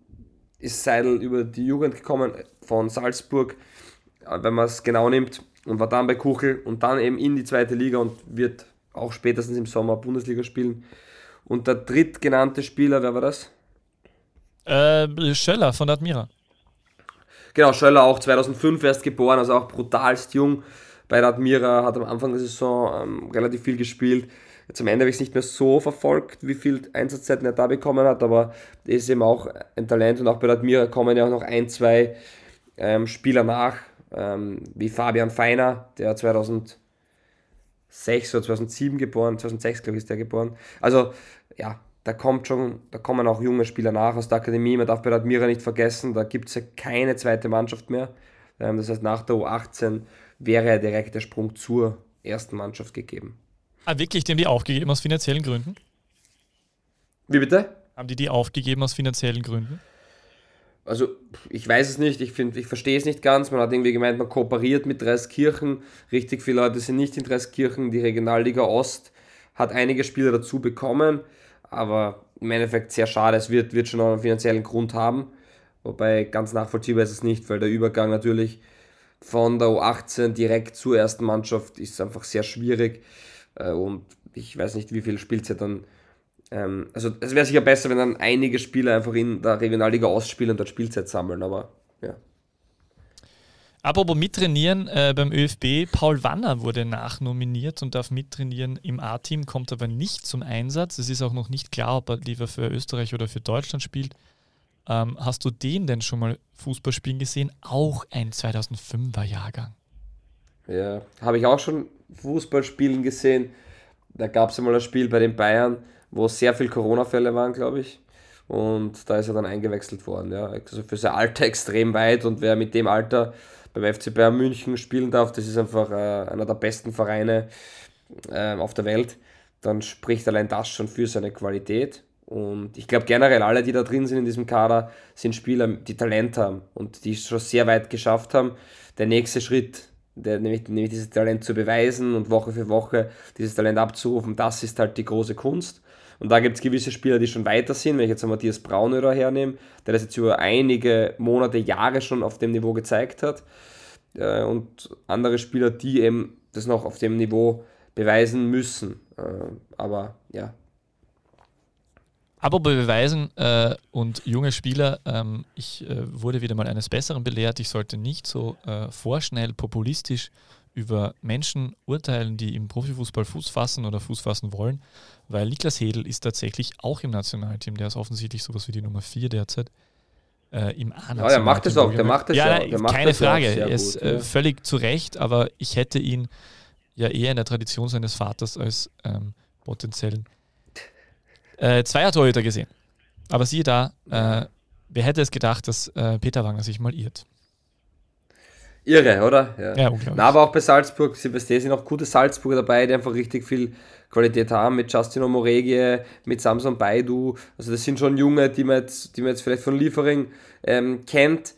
ist Seidel über die Jugend gekommen von Salzburg, äh, wenn man es genau nimmt, und war dann bei Kuchel und dann eben in die zweite Liga und wird auch spätestens im Sommer Bundesliga spielen. Und der drittgenannte Spieler, wer war das? Äh, Schöller von Admira. Genau, Schöller auch 2005 erst geboren, also auch brutalst jung. Bei der Admira hat am Anfang der Saison ähm, relativ viel gespielt. Zum Ende habe ich es nicht mehr so verfolgt, wie viel Einsatzzeiten er da bekommen hat, aber er ist eben auch ein Talent und auch bei der Admira kommen ja auch noch ein, zwei ähm, Spieler nach. ähm, wie Fabian Feiner, der 2006 oder 2007 geboren, 2006 glaube ich ist der geboren. Also ja, da kommt schon, da kommen auch junge Spieler nach aus der Akademie. Man darf bei der Admira nicht vergessen, da gibt es ja keine zweite Mannschaft mehr. Ähm, das heißt, nach der U18 wäre ja direkt der Sprung zur ersten Mannschaft gegeben. Ah, wirklich? Die haben die aufgegeben aus finanziellen Gründen? Wie bitte? Haben die die aufgegeben aus finanziellen Gründen? Also, ich weiß es nicht, ich, find, ich verstehe es nicht ganz. Man hat irgendwie gemeint, man kooperiert mit Dreiskirchen. Richtig viele Leute sind nicht in Dreiskirchen. Die Regionalliga Ost hat einige Spieler dazu bekommen, aber im Endeffekt sehr schade. Es wird, wird schon auch einen finanziellen Grund haben. Wobei ganz nachvollziehbar ist es nicht, weil der Übergang natürlich von der U18 direkt zur ersten Mannschaft ist einfach sehr schwierig. Äh, und ich weiß nicht, wie viel Spielzeit dann ähm, also es wäre sicher besser, wenn dann einige Spieler einfach in der Regionalliga ausspielen und dort Spielzeit sammeln, aber ja. Apropos mittrainieren äh, beim ÖFB, Paul Wanner wurde nachnominiert und darf mittrainieren im A-Team, kommt aber nicht zum Einsatz. Es ist auch noch nicht klar, ob er lieber für Österreich oder für Deutschland spielt. Ähm, hast du den denn schon mal Fußball spielen gesehen? Auch ein 2005er Jahrgang. Ja, habe ich auch schon Fußball spielen gesehen. Da gab es einmal ein Spiel bei den Bayern, wo sehr viele Corona-Fälle waren, glaube ich. Und da ist er dann eingewechselt worden. Ja. Also für sein Alter extrem weit und wer mit dem Alter beim FC Bayern München spielen darf, das ist einfach äh, einer der besten Vereine äh, auf der Welt, dann spricht allein das schon für seine Qualität. Und ich glaube generell alle, die da drin sind in diesem Kader, sind Spieler, die Talent haben und die es schon sehr weit geschafft haben. Der nächste Schritt, der, nämlich, nämlich dieses Talent zu beweisen und Woche für Woche dieses Talent abzurufen, das ist halt die große Kunst. Und da gibt es gewisse Spieler, die schon weiter sind. Wenn ich jetzt Matthias Braunöder hernehme, der das jetzt über einige Monate, Jahre schon auf dem Niveau gezeigt hat. Äh, und andere Spieler, die eben das noch auf dem Niveau beweisen müssen. Äh, aber ja. Aber Beweisen äh, und junge Spieler, ähm, ich äh, wurde wieder mal eines Besseren belehrt. Ich sollte nicht so äh, vorschnell populistisch über Menschen urteilen, die im Profifußball Fuß fassen oder Fuß fassen wollen, weil Niklas Hedel ist tatsächlich auch im Nationalteam. Der ist offensichtlich sowas wie die Nummer 4 derzeit. Äh, im a Ja, der macht es auch, der macht es ja. ja keine Frage, er ist gut, äh, völlig zu Recht, aber ich hätte ihn ja eher in der Tradition seines Vaters als ähm, potenziellen äh, Zweier-Torhüter gesehen. Aber siehe da, äh, wer hätte es gedacht, dass äh, Peter Wanger sich mal irrt? Irre, oder? Ja, ja. Na, aber auch bei Salzburg, Silvester sind auch gute Salzburger dabei, die einfach richtig viel Qualität haben, mit Justino Moregie, mit Samson Baidu. Also das sind schon Junge, die man jetzt, die man jetzt vielleicht von Liefering ähm, kennt.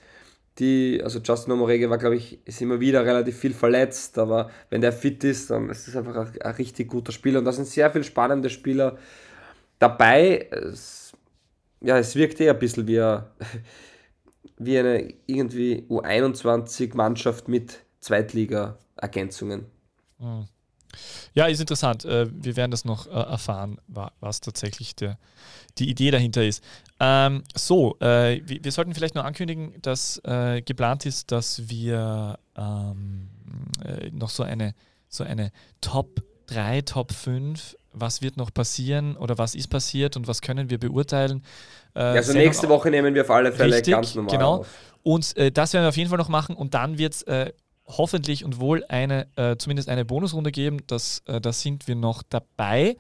Die, also Justino Moregie war, glaube ich, ist immer wieder relativ viel verletzt, aber wenn der fit ist, dann ist es einfach ein, ein, richtig guter Spieler. Und da sind sehr viele spannende Spieler dabei. Es, ja, es wirkt eher ein bisschen wie ein wie eine irgendwie U21-Mannschaft mit Zweitliga-Ergänzungen. Hm. Ja, ist interessant. Äh, wir werden das noch äh, erfahren, was tatsächlich der, die Idee dahinter ist. Ähm, so, äh, wir sollten vielleicht noch ankündigen, dass geplant ist, dass wir ähm, noch so eine, so eine Top 3, Top 5 was wird noch passieren oder was ist passiert und was können wir beurteilen. Äh, also Sendung nächste Woche nehmen wir auf alle Fälle richtig, ganz normal genau. Auf. Und äh, das werden wir auf jeden Fall noch machen und dann wird es äh, hoffentlich und wohl eine, äh, zumindest eine Bonusrunde geben. Das, äh, da sind wir noch dabei.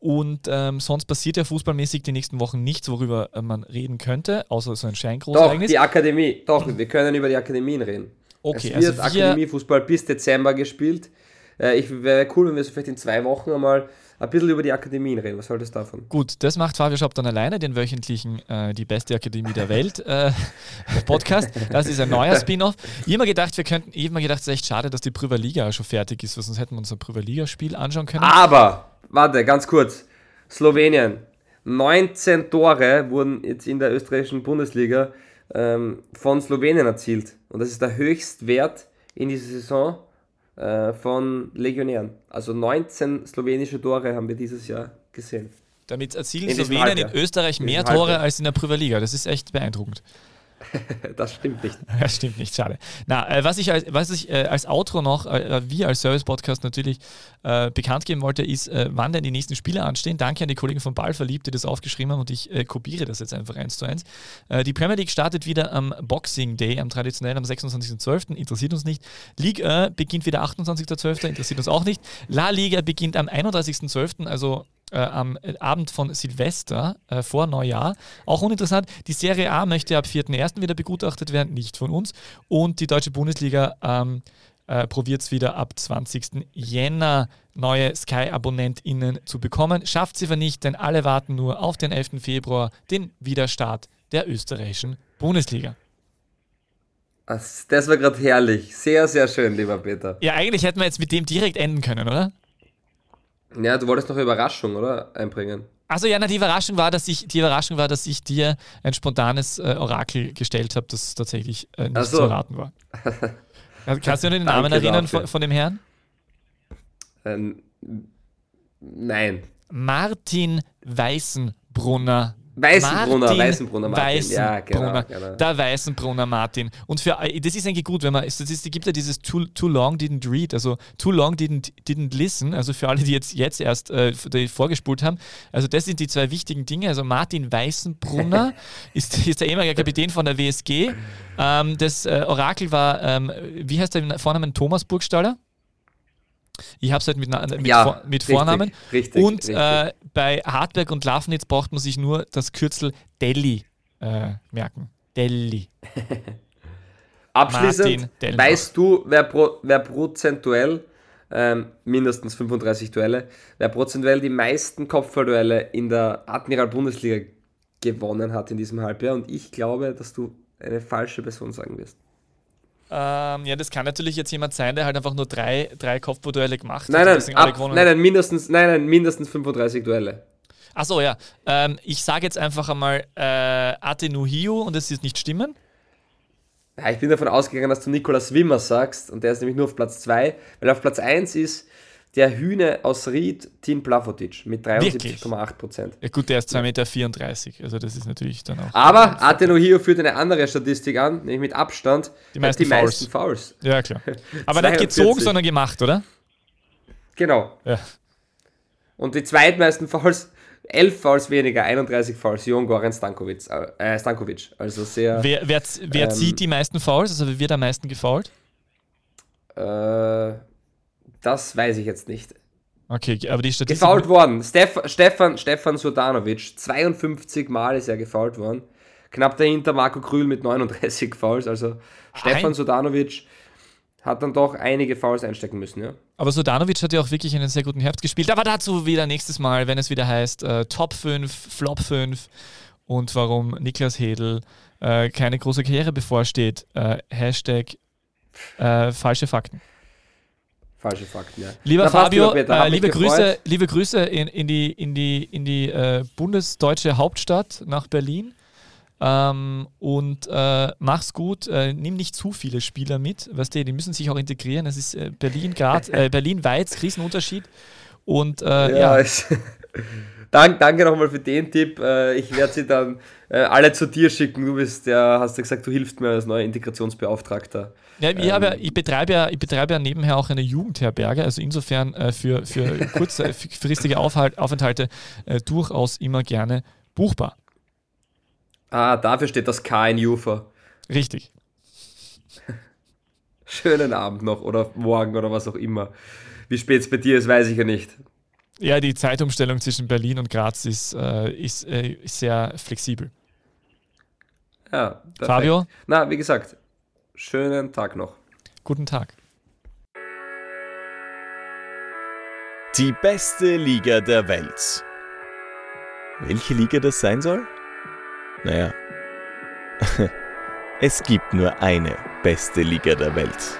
Und ähm, sonst passiert ja fußballmäßig die nächsten Wochen nichts, worüber äh, man reden könnte, außer so ein Scheingroßereignis. Doch, die Akademie. Doch, wir können über die Akademien reden. Okay, es wird also Akademiefußball bis Dezember gespielt. ich wäre cool, wenn wir so vielleicht in zwei Wochen einmal ein bisschen über die Akademien reden. Was haltest du davon? Gut, das macht Fabio Shop dann alleine, den wöchentlichen äh, Die beste Akademie der Welt äh, (laughs) Podcast. Das ist ein neuer Spin-off. Ich habe mir gedacht, wir könnten, ich mir gedacht, es ist echt schade, dass die Prüver Liga schon fertig ist, weil sonst hätten wir uns ein Prüver Liga-Spiel anschauen können. Aber, warte, ganz kurz. Slowenien. 19 Tore wurden jetzt in der österreichischen Bundesliga ähm, von Slowenien erzielt. Und das ist der Höchstwert in dieser Saison äh, von Legionären. Also 19 slowenische Tore haben wir dieses Jahr gesehen. Damit erzielen in Slowenien in Österreich mehr Tore als in der Prüver Liga. Das ist echt beeindruckend. (laughs) das stimmt nicht. (laughs) Das stimmt nicht, schade. Na, äh, was ich als, was ich, äh, als Outro noch, äh, wir als Service-Podcast natürlich äh, bekannt geben wollte, ist, äh, wann denn die nächsten Spiele anstehen. Danke an die Kollegen von Ballverliebt, die das aufgeschrieben haben und ich äh, kopiere das jetzt einfach eins zu eins. die Premier League startet wieder am Boxing Day, am traditionellen am 26.12. Interessiert uns nicht. Liga beginnt wieder 28.12. Interessiert uns auch nicht. La Liga beginnt am 31.12., also äh, am Abend von Silvester äh, vor Neujahr. Auch uninteressant, die Serie A möchte ab 4.1. wieder begutachtet werden, nicht von uns. Und die deutsche Bundesliga ähm, äh, probiert es wieder ab 20. Jänner neue Sky-AbonnentInnen zu bekommen. Schafft sie aber nicht, denn alle warten nur auf den 11. Februar, den Wiederstart der österreichischen Bundesliga. Das war gerade herrlich. Sehr, sehr schön, lieber Peter. Ja, eigentlich hätten wir jetzt mit dem direkt enden können, oder? Ja, du wolltest noch eine Überraschung, oder? Einbringen. Also ja, na, die Überraschung war, dass ich, die Überraschung war, dass ich dir ein spontanes äh, Orakel gestellt habe, das tatsächlich äh, nicht so. zu erraten war. Kannst du dir den (laughs) Namen erinnern von, von, dem Herrn? Ähm, nein. Martin Weißenbrunner Weißenbrunner, Martin Weißenbrunner Martin. Weißenbrunner, ja, genau, genau. Der Weißenbrunner Martin. Und für das ist eigentlich gut, wenn man, es gibt ja dieses too, too long didn't read, also too long didn't, didn't listen, also für alle, die jetzt, jetzt erst äh, vorgespult haben. Also das sind die zwei wichtigen Dinge. Also Martin Weißenbrunner (laughs) ist, ist der ehemalige Kapitän von der WSG. Ähm, das äh, Orakel war, ähm, wie heißt der Vornamen? Thomas Burgstaller? Ich habe es halt mit, mit, ja, Vor mit richtig, Vornamen. Richtig, und richtig. Äh, bei Hardberg und Lafnitz braucht man sich nur das Kürzel Delhi äh, merken. Delhi. (laughs) Abschließend, weißt du, wer, pro, wer prozentuell, ähm, mindestens 35 Duelle, wer prozentuell die meisten Kopfballduelle in der Admiral-Bundesliga gewonnen hat in diesem Halbjahr? Und ich glaube, dass du eine falsche Person sagen wirst. Ähm, ja, das kann natürlich jetzt jemand sein, der halt einfach nur drei, drei Kopfballduelle gemacht nein, hat. Nein, ab, nein, nein, mindestens, nein, nein, mindestens 35 Duelle. Achso, ja. Ähm, ich sage jetzt einfach einmal äh, Atenuhio und es ist nicht stimmen. Ja, ich bin davon ausgegangen, dass du Nikolaus Wimmer sagst und der ist nämlich nur auf Platz 2, weil auf Platz 1 ist der Hühne aus Ried, Tin Plavotic, mit 73,8% Ja gut, der ist 2,34 Meter, also das ist natürlich dann auch... Aber Atenohio führt eine andere Statistik an, nämlich mit Abstand die meisten, die Fouls. meisten Fouls. Ja, klar. (laughs) Aber nicht gezogen, sondern gemacht, oder? Genau. Ja. Und die zweitmeisten Fouls, 11 Fouls weniger, 31 Fouls, Jon Goran Stankovic, äh, Stankovic. Also sehr... Wer, wer, wer ähm, zieht die meisten Fouls, also wer wird am meisten gefoult? Äh... Das weiß ich jetzt nicht. Okay, aber die Statistik. Gefault worden. Stef Stefan, Stefan Sodanovic. 52 Mal ist er gefault worden. Knapp dahinter Marco Krühl mit 39 Fouls. Also Stefan Sodanovic hat dann doch einige Fouls einstecken müssen, ja. Aber Sodanovic hat ja auch wirklich einen sehr guten Herbst gespielt. Aber dazu wieder nächstes Mal, wenn es wieder heißt äh, Top 5, Flop 5 und warum Niklas Hedel äh, keine große Karriere bevorsteht. Äh, Hashtag äh, falsche Fakten. Falsche Fakten, ja. Lieber Na, Fabio, äh, liebe, Grüße, liebe Grüße in, in die, in die, in die äh, bundesdeutsche Hauptstadt nach Berlin. Ähm, und äh, mach's gut, äh, nimm nicht zu viele Spieler mit, weißt du, die müssen sich auch integrieren. Es ist äh, Berlin, Grad, äh, (laughs) Berlin-Weiz, Riesenunterschied. Und ja. ja. (laughs) Dank, danke nochmal für den Tipp. ich werde sie dann alle zu dir schicken. Du bist ja, hast ja gesagt, du hilfst mir als neuer Integrationsbeauftragter. Ja, ich, ähm, ja, ich, betreibe ja, ich betreibe ja nebenher auch eine Jugendherberge, also insofern äh, für, für (laughs) kurzfristige Aufhalt, Aufenthalte äh, durchaus immer gerne buchbar. Ah, dafür steht das K in Ufer. Richtig. (laughs) Schönen Abend noch oder morgen oder was auch immer. Wie spät es bei dir ist, weiß ich ja nicht. Ja, die Zeitumstellung zwischen Berlin und Graz ist, äh, ist, äh, ist sehr flexibel. Ja, perfekt. Fabio? Na, wie gesagt, schönen Tag noch. Guten Tag. Die beste Liga der Welt. Welche Liga das sein soll? Naja, (laughs) es gibt nur eine beste Liga der Welt.